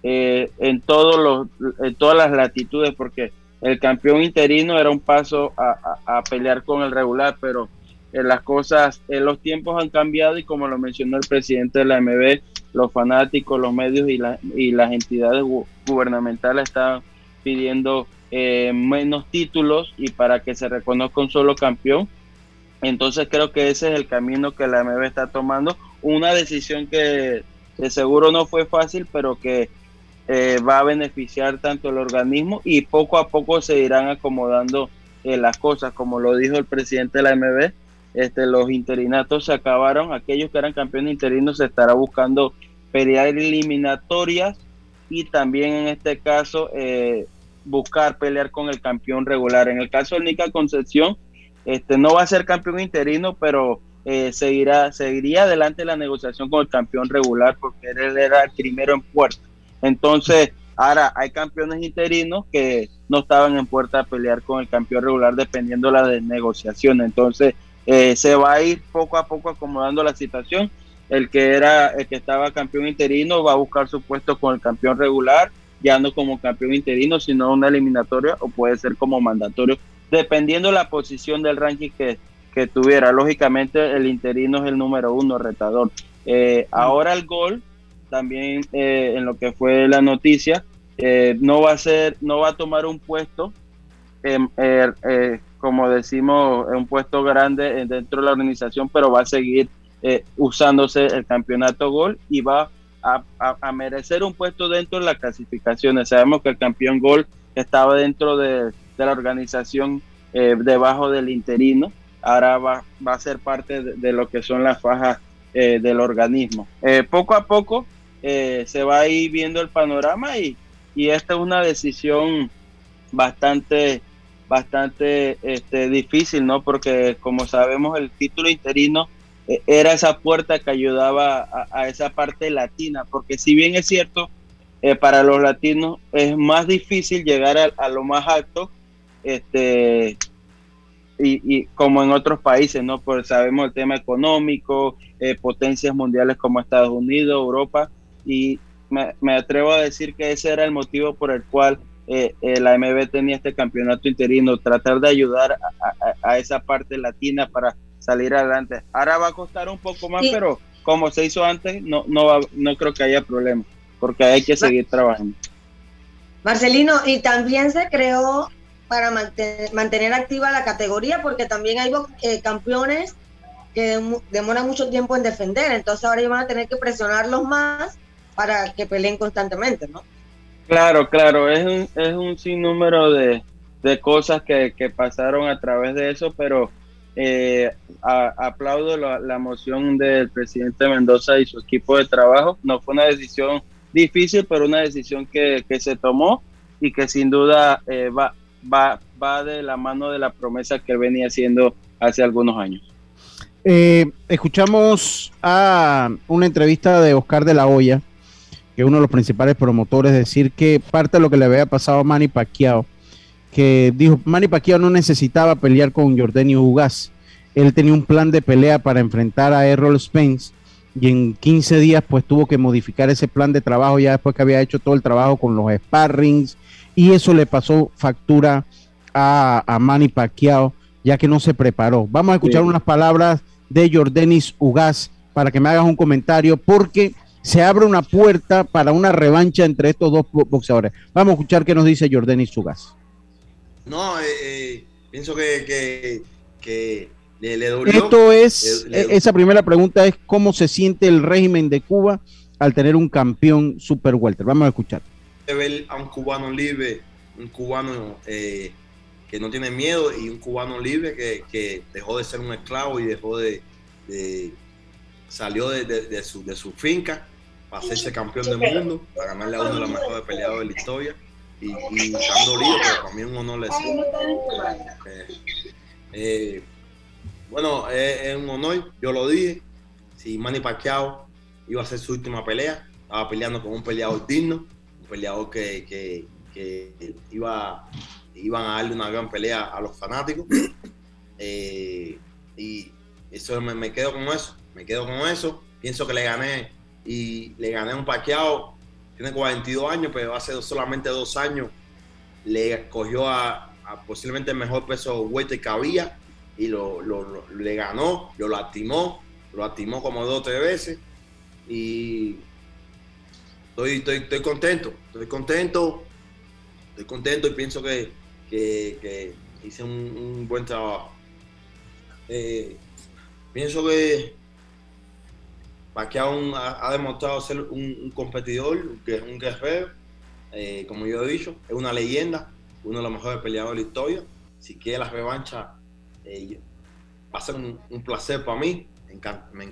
en, todos los, en todas las latitudes, porque el campeón interino era un paso a, pelear con el regular, pero las cosas, los tiempos han cambiado y como lo mencionó el presidente de la MB, los fanáticos, los medios y, y las entidades gubernamentales están pidiendo eh, menos títulos y para que se reconozca un solo campeón. Entonces creo que ese es el camino que la MB está tomando. Una decisión que seguro no fue fácil, pero que eh, va a beneficiar tanto el organismo y poco a poco se irán acomodando eh, las cosas, como lo dijo el presidente de la MB. Este, los interinatos se acabaron, aquellos que eran campeones interinos se estará buscando pelear eliminatorias y también en este caso eh, buscar pelear con el campeón regular. En el caso de Nica Concepción, este, no va a ser campeón interino, pero eh, seguirá, seguiría adelante la negociación con el campeón regular porque él era el primero en puerta. Entonces, ahora hay campeones interinos que no estaban en puerta a pelear con el campeón regular dependiendo de la negociación. Entonces, eh, se va a ir poco a poco acomodando la situación. El que era el que estaba campeón interino va a buscar su puesto con el campeón regular ya no como campeón interino, sino una eliminatoria o puede ser como mandatorio, dependiendo la posición del ranking que, que tuviera. Lógicamente el interino es el número uno retador. Eh, ahora el gol, también eh, en lo que fue la noticia, eh, no va a ser, no va a tomar un puesto, em, como decimos, un puesto grande dentro de la organización, pero va a seguir usándose el campeonato gol y va a, merecer un puesto dentro de las clasificaciones. Sabemos que el campeón gol estaba dentro de, la organización eh, debajo del interino, ahora va, va a ser parte de, lo que son las fajas eh, del organismo. Eh, poco a poco se va a ir viendo el panorama y, y esta es una decisión bastante bastante este, difícil, ¿no? Porque como sabemos el título interino era esa puerta que ayudaba a, esa parte latina, porque si bien es cierto, para los latinos es más difícil llegar a, lo más alto, este, y, como en otros países, ¿no? Pues sabemos el tema económico, eh, potencias mundiales como Estados Unidos, Europa, y me, atrevo a decir que ese era el motivo por el cual eh, eh, la MB tenía este campeonato interino, tratar de ayudar a, esa parte latina para salir adelante. Ahora va a costar un poco más, pero como se hizo antes, no, no, no creo que haya problema, porque hay que seguir trabajando. Marcelino, y también se creó para mantener, activa la categoría, porque también hay eh, campeones que demoran mucho tiempo en defender, entonces ahora van a tener que presionarlos más para que peleen constantemente, ¿no? Claro, claro, es un, es un sinnúmero de, cosas que, pasaron a través de eso, pero eh, aplaudo la, la, moción del presidente Mendoza y su equipo de trabajo. No fue una decisión difícil, pero una decisión que, se tomó y que sin duda eh, va, va, de la mano de la promesa que venía haciendo hace algunos años. Eh, escuchamos a una entrevista de Oscar de la Hoya, que es uno de los principales promotores, decir que parte de lo que le había pasado a Manny Pacquiao, que dijo, Manny Pacquiao no necesitaba pelear con Jordanio Ugas, él tenía un plan de pelea para enfrentar a Errol Spence y en 15 días pues tuvo que modificar ese plan de trabajo ya después que había hecho todo el trabajo con los sparrings y eso le pasó factura a, a Manny Pacquiao ya que no se preparó. Vamos a escuchar unas palabras de Jordanis Ugas para que me hagas un comentario porque se abre una puerta para una revancha entre estos dos boxeadores. Vamos a escuchar qué nos dice Jordanis Ugas. No, eh, eh, pienso que, que, le, dolió. Esto es, e, esa primera pregunta es cómo se siente el régimen de Cuba al tener un campeón super welter. Vamos a escuchar. Ver a un cubano libre, un cubano eh, que no tiene miedo y un cubano libre que, dejó de ser un esclavo y dejó de, salió de, su, de su finca para hacerse campeón del mundo, para ganarle a uno de los mejores peleadores de la historia. Y, y dando lío, pero también un honor eh, eh, bueno, es, un honor, yo lo dije. Si Manny Pacquiao iba a ser su última pelea, estaba peleando con un peleador digno, un peleador que, iba, iban a darle una gran pelea a los fanáticos. (coughs) Eh, y eso me, me, quedo con eso, me quedo con eso. Pienso que le gané y le gané un paqueado, tiene 42 años, pero hace solamente dos años le cogió a, posiblemente el mejor peso weight que había y lo, le ganó, lo lastimó, lo lastimó como dos o tres veces y estoy, estoy, contento, estoy contento, estoy contento y pienso que, hice un, buen trabajo. Eh, pienso que Pacquiao ha, demostrado ser un, competidor, que un guerrero, eh, como yo he dicho, es una leyenda, uno de los mejores peleadores de la historia. Si quiere la revancha, eh, va a ser un, placer para mí. Me, encanta, me,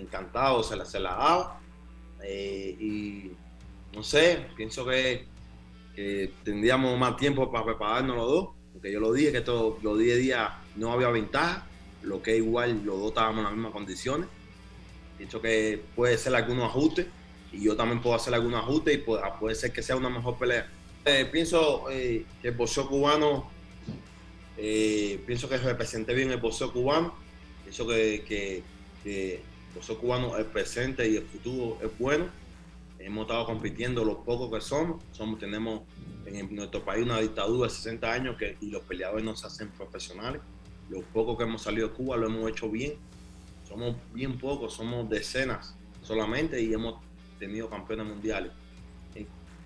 encantado, se la, se la dado. Eh, y no sé, pienso que, tendríamos más tiempo para prepararnos los dos, porque yo lo dije que todo, los 10 días no había ventaja, lo que igual los dos estábamos en las mismas condiciones Pienso que puede ser algunos ajustes y yo también puedo hacer algunos ajustes y puede, ser que sea una mejor pelea. Eh, pienso eh, que el boxeo cubano, pienso que representé bien el boxeo cubano. Pienso que, boxeo cubano, el presente y el futuro es bueno. Hemos estado compitiendo los pocos que somos. somos tenemos en nuestro país una dictadura de 60 años que, y los peleadores no se hacen profesionales. Los pocos que hemos salido de Cuba lo hemos hecho bien somos bien pocos, somos decenas solamente y hemos tenido campeones mundiales.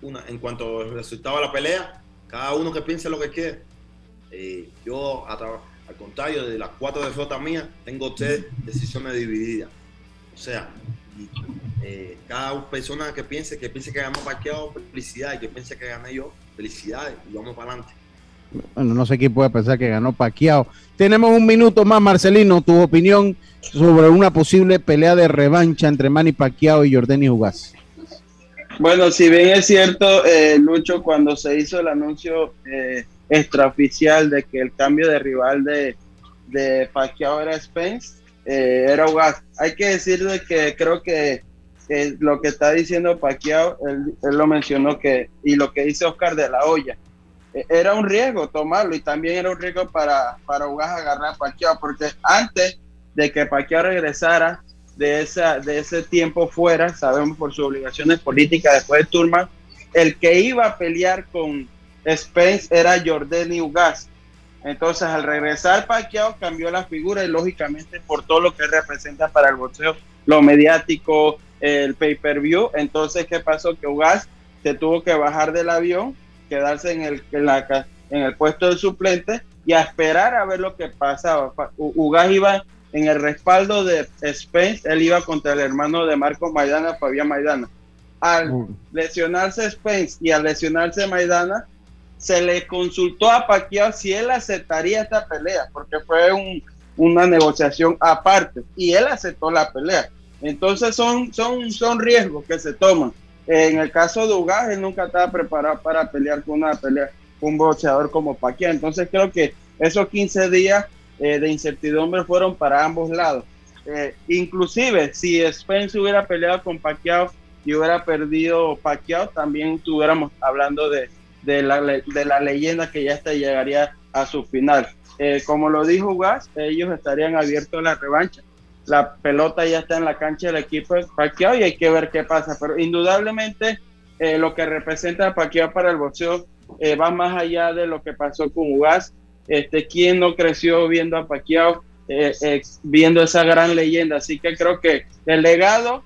En, cuanto al resultado de la pelea, cada uno que piense lo que quiere. Eh, yo, al contrario, de las cuatro derrotas mías, tengo tres decisiones divididas. O sea, eh, cada persona que piense que piense que ganó parqueado, felicidad, y que piense que gané yo, felicidades, y vamos para adelante. Bueno, no sé quién puede pensar que ganó Paquiao. Tenemos un minuto más, Marcelino, tu opinión sobre una posible pelea de revancha entre Manny Pacquiao y Jordani Ugas. Bueno, si bien es cierto, eh, Lucho, cuando se hizo el anuncio eh, extraoficial de que el cambio de rival de, de Pacquiao era Spence, eh, era Ugas. Hay que decirle que creo que lo que está diciendo Pacquiao, él, lo mencionó que, y lo que dice Oscar de la Hoya, eh, era un riesgo tomarlo y también era un riesgo para, para agarrar a Pacquiao, porque antes de que Pacquiao regresara de, esa, de ese tiempo fuera, sabemos por sus obligaciones políticas después de Turman, el que iba a pelear con Spence era Jordani Ugas. Entonces, al regresar Pacquiao cambió la figura y lógicamente por todo lo que representa para el boxeo, lo mediático, el pay-per-view. Entonces, ¿qué pasó? Que Ugas se tuvo que bajar del avión, quedarse en el, en, la, en el puesto de suplente y a esperar a ver lo que pasaba. Ugas iba en el respaldo de Spence, él iba contra el hermano de Marco Maidana, Fabián Maidana. Al lesionarse Spence y al lesionarse Maidana, se le consultó a Pacquiao si él aceptaría esta pelea, porque fue una negociación aparte y él aceptó la pelea. Entonces son, son, son riesgos que se toman. En el caso de Ugas, él nunca estaba preparado para pelear con una pelea con un boxeador como Pacquiao. Entonces creo que esos 15 días eh, de incertidumbre fueron para ambos lados. Eh, inclusive si Spence hubiera peleado con Pacquiao y hubiera perdido Pacquiao, también estuviéramos hablando de, de la, de la leyenda que ya hasta llegaría a su final. Eh, como lo dijo Gas, ellos estarían abiertos a la revancha. La pelota ya está en la cancha del equipo de Pacquiao y hay que ver qué pasa. Pero indudablemente eh, lo que representa Pacquiao para el boxeo eh, va más allá de lo que pasó con Ugas. Este, ¿Quién no creció viendo a Pacquiao, viendo esa gran leyenda? Así que creo que el legado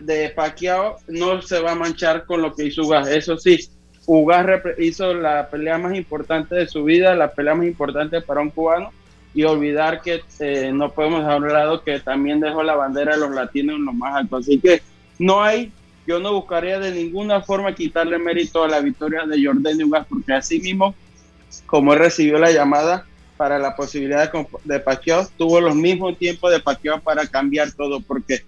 de Pacquiao no se va a manchar con lo que hizo Ugas. Eso sí, Ugas hizo la pelea más importante de su vida, la pelea más importante para un cubano, y olvidar que eh, no podemos hablar que también dejó la bandera de los latinos en lo más alto. Así que no hay, yo no buscaría de ninguna forma quitarle mérito a la victoria de Jordan Ugas, porque así mismo, como él recibió la llamada para la posibilidad de, de Pacquiao, tuvo los mismos tiempos de Pacquiao para cambiar todo, porque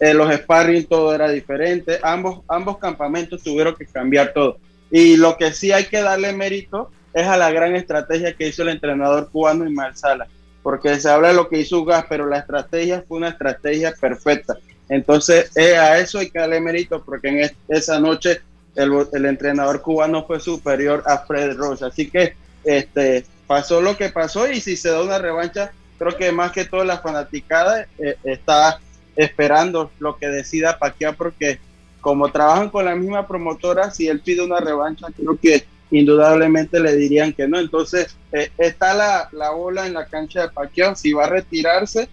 eh, los sparring todo era diferente, ambos, ambos campamentos tuvieron que cambiar todo. Y lo que sí hay que darle mérito es a la gran estrategia que hizo el entrenador cubano Ismael Sala, porque se habla de lo que hizo Ugas, pero la estrategia fue una estrategia perfecta. Entonces, eh, a eso hay que darle mérito, porque en esa noche el, entrenador cubano fue superior a Fred Ross. Así que este, pasó lo que pasó y si se da una revancha, creo que más que todo la fanaticada eh, está esperando lo que decida Paquiao, porque como trabajan con la misma promotora, si él pide una revancha, creo que indudablemente le dirían que no. Entonces, eh, está la, la, bola en la cancha de Pacquiao, si va a retirarse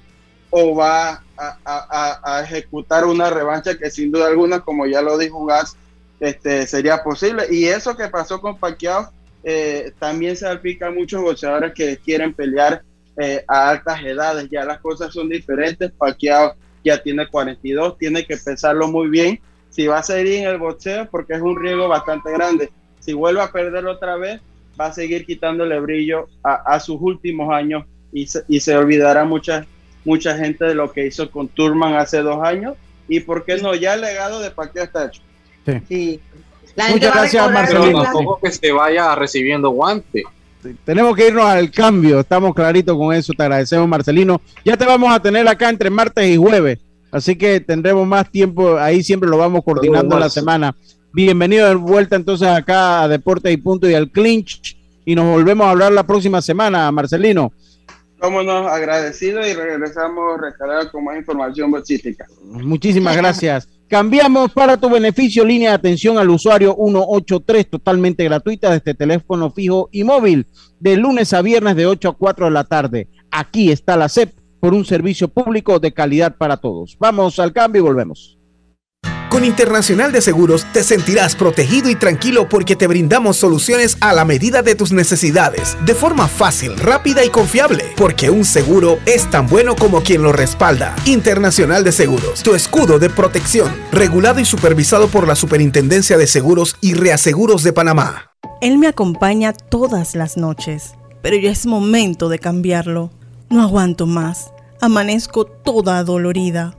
o va a, ejecutar una revancha que sin duda alguna, como ya lo dijo Gas, este, sería posible. Y eso que pasó con Pacquiao, eh, también se aplica a muchos boxeadores que quieren pelear eh, a altas edades. Ya las cosas son diferentes. Pacquiao ya tiene 42, tiene que pensarlo muy bien si va a seguir en el boxeo porque es un riesgo bastante grande. Si vuelve a perder otra vez, va a seguir quitándole brillo a, sus últimos años y se, y se, olvidará mucha, mucha gente de lo que hizo con Turman hace dos años. Y por qué no, ya el legado de Pacquiao está hecho. Sí. Muchas gracias, Marcelino. Tampoco que se vaya recibiendo guante. Tenemos que irnos al cambio, estamos claritos con eso, te agradecemos Marcelino. Ya te vamos a tener acá entre martes y jueves Así que tendremos más tiempo, ahí siempre lo vamos coordinando en la semana. Bienvenido de vuelta entonces acá a Deportes y Punto y al Clinch. Y nos volvemos a hablar la próxima semana, Marcelino. Vámonos agradecidos y regresamos recargados con más información boxística. Muchísimas gracias. Cambiamos para tu beneficio línea de atención al usuario 183 totalmente gratuita desde teléfono fijo y móvil de lunes a viernes de 8 a 4 de la tarde. Aquí está la CEP por un servicio público de calidad para todos. Vamos al cambio y volvemos. Con Internacional de Seguros te sentirás protegido y tranquilo porque te brindamos soluciones a la medida de tus necesidades, de forma fácil, rápida y confiable, porque un seguro es tan bueno como quien lo respalda. Internacional de Seguros, tu escudo de protección, regulado y supervisado por la Superintendencia de Seguros y Reaseguros de Panamá. Él me acompaña todas las noches, pero ya es momento de cambiarlo. No aguanto más. Amanezco toda dolorida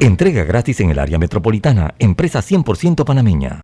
Entrega gratis en el área metropolitana, empresa 100% panameña.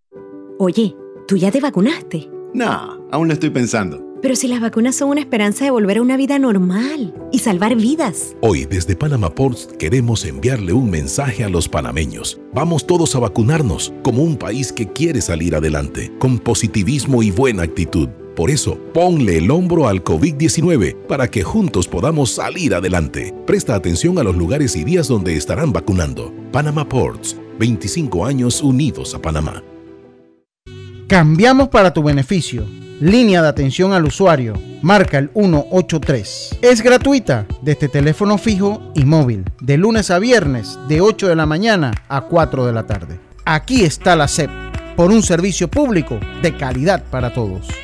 Oye, ¿tú ya te vacunaste? No, aún lo estoy pensando. Pero si las vacunas son una esperanza de volver a una vida normal y salvar vidas. Hoy desde Panama Ports queremos enviarle un mensaje a los panameños. Vamos todos a vacunarnos como un país que quiere salir adelante, con positivismo y buena actitud. Por eso, ponle el hombro al COVID-19 para que juntos podamos salir adelante. Presta atención a los lugares y días donde estarán vacunando. Panama Ports, 25 años unidos a Panamá. Cambiamos para tu beneficio. Línea de atención al usuario. Marca el 183. Es gratuita desde teléfono fijo y móvil. De lunes a viernes, de 8 de la mañana a 4 de la tarde. Aquí está la SEP. Por un servicio público de calidad para todos.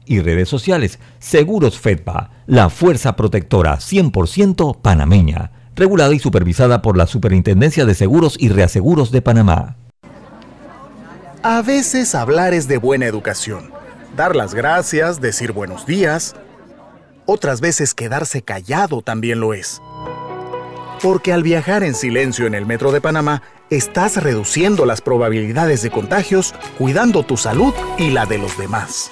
y redes sociales. Seguros Fedpa, la fuerza protectora 100% panameña, regulada y supervisada por la Superintendencia de Seguros y Reaseguros de Panamá. A veces hablar es de buena educación. Dar las gracias, decir buenos días. Otras veces quedarse callado también lo es. Porque al viajar en silencio en el metro de Panamá, estás reduciendo las probabilidades de contagios, cuidando tu salud y la de los demás.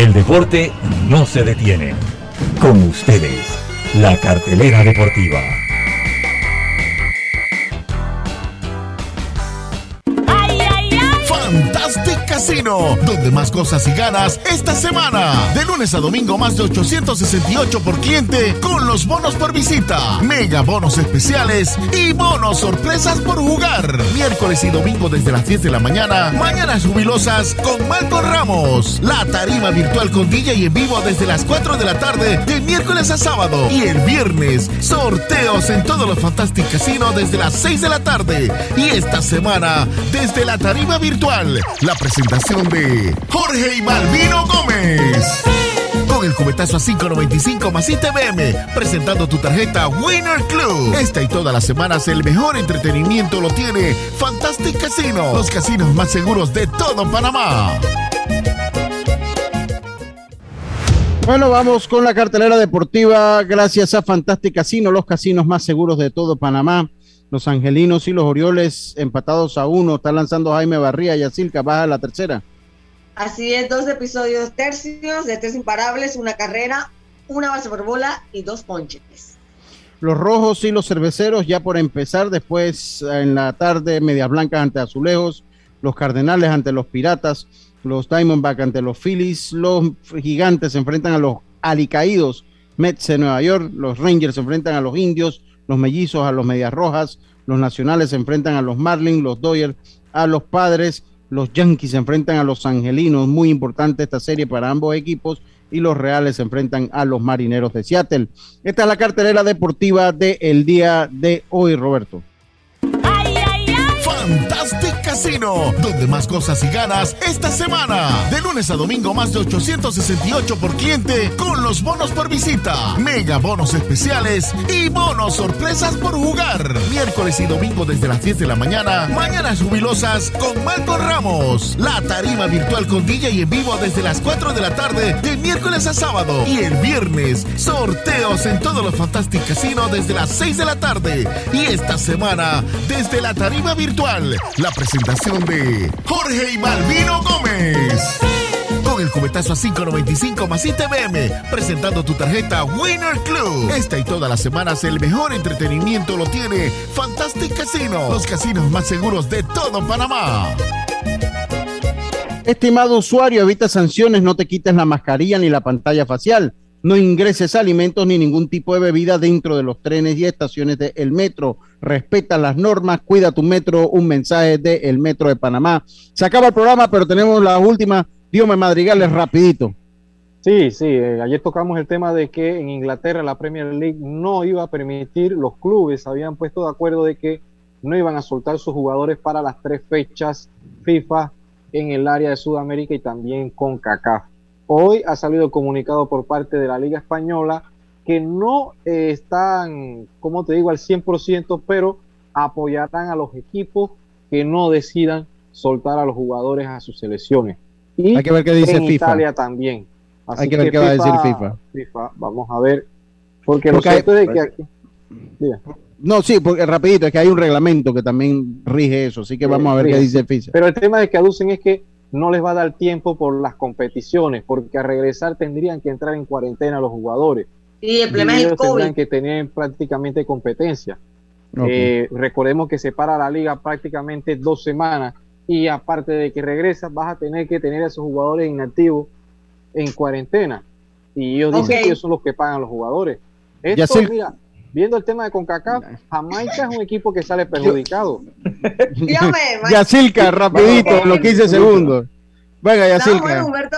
El deporte no se detiene. Con ustedes, la cartelera deportiva. Fantastic Casino, donde más cosas y ganas esta semana. De lunes a domingo más de 868 por cliente con los bonos por visita, mega bonos especiales y bonos sorpresas por jugar. Miércoles y domingo desde las 10 de la mañana, mañanas jubilosas con Marco Ramos. La tarima virtual con DJ y en vivo desde las 4 de la tarde de miércoles a sábado. Y el viernes, sorteos en todos los Fantastic Casino desde las 6 de la tarde. Y esta semana, desde la tarima virtual, la presentación de Jorge y Malvino Gómez. Con el cubetazo a 5.95 más ITBM, presentando tu tarjeta Winner Club. Esta y todas las semanas el mejor entretenimiento lo tiene Fantastic Casino, los casinos más seguros de todo Panamá. Bueno, vamos con la cartelera deportiva gracias a Fantastic Casino, los casinos más seguros de todo Panamá. Los Angelinos y los Orioles empatados a uno. Está lanzando Jaime Barría y Asilca baja a la tercera. Así es, dos episodios tercios de tres imparables, una carrera, una base por bola y dos ponches. Los rojos y los cerveceros ya por empezar, después en la tarde, Medias Blancas ante Azulejos, los Cardenales ante los Piratas, los Diamondback ante los Phillies, los Gigantes se enfrentan a los Alicaídos, Mets de Nueva York, los Rangers se enfrentan a los Indios, los mellizos a los medias rojas, los nacionales se enfrentan a los Marlins, los Dodgers a los padres Los Yankees se enfrentan a los Angelinos, muy importante esta serie para ambos equipos. Y los Reales se enfrentan a los Marineros de Seattle. Esta es la cartelera deportiva del día de hoy, Roberto. Fantastic Casino, donde más cosas y ganas esta semana. De lunes a domingo más de 868 por cliente con los bonos por visita, mega bonos especiales y bonos sorpresas por jugar. Miércoles y domingo desde las 10 de la mañana, mañanas jubilosas con Marco Ramos. La tarima virtual con DJ y en vivo desde las 4 de la tarde de miércoles a sábado. Y el viernes, sorteos en todos los Fantastic Casino desde las 6 de la tarde. Y esta semana, desde la tarima virtual la presentación de Jorge y Malvino Gómez. Con el cubetazo a 5.95 más ITBM, presentando tu tarjeta Winner Club. Esta y todas las semanas el mejor entretenimiento lo tiene Fantastic Casino, los casinos más seguros de todo Panamá. Estimado usuario, evita sanciones, no te quites la mascarilla ni la pantalla facial. No ingreses alimentos ni ningún tipo de bebida dentro de los trenes y estaciones del metro. Respeta las normas, cuida tu metro. Un mensaje del Metro de Panamá. Se acaba el programa, pero tenemos la última. Diome Madrigales, rapidito. Sí, sí, eh, ayer tocamos el tema de que en Inglaterra la Premier League no iba a permitir, los clubes habían puesto de acuerdo de que no iban a soltar sus jugadores para las tres fechas FIFA en el área de Sudamérica y también con CACAF. Hoy ha salido comunicado por parte de la Liga Española que no eh, están, como te digo, al 100%, pero apoyarán a los equipos que no decidan soltar a los jugadores a sus selecciones. Y Hay que ver qué dice en FIFA. Italia también. Hay que ver qué va a decir FIFA. FIFA, Vamos a ver. Porque, Porque lo cierto hay- es que aquí... No, sí, porque rapidito, es que hay un reglamento que también rige eso, así que vamos a ver qué dice FIFA. Pero el tema de que aducen es que no les va a dar tiempo por las competiciones, porque a regresar tendrían que entrar en cuarentena los jugadores. Y el problema Y es el ellos tendrán COVID. que tener prácticamente competencia. Eh, recordemos que se para la liga prácticamente dos semanas y aparte de que regresas vas a tener que tener a esos jugadores inactivos en cuarentena. Y ellos dicen Ok. que ellos son los que pagan los jugadores. Esto, Yacel- mira, viendo el tema de CONCACAF, Jamaica es un equipo que sale perjudicado. (laughs) Yacilca, (laughs) rapidito, los 15 segundos. Venga, Yacilca. Humberto,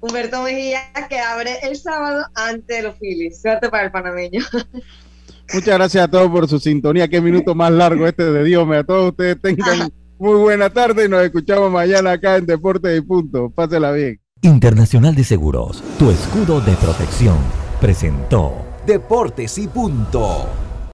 Humberto Mejía, que abre el sábado ante los Phillies. Suerte para el panameño. (laughs) Muchas gracias a todos por su sintonía. Qué minuto más largo este de Dios. A todos ustedes tengan muy buena tarde y nos escuchamos mañana acá en Deportes y Punto. Pásela bien. Internacional de Seguros, tu escudo de protección, presentó Deportes y punto.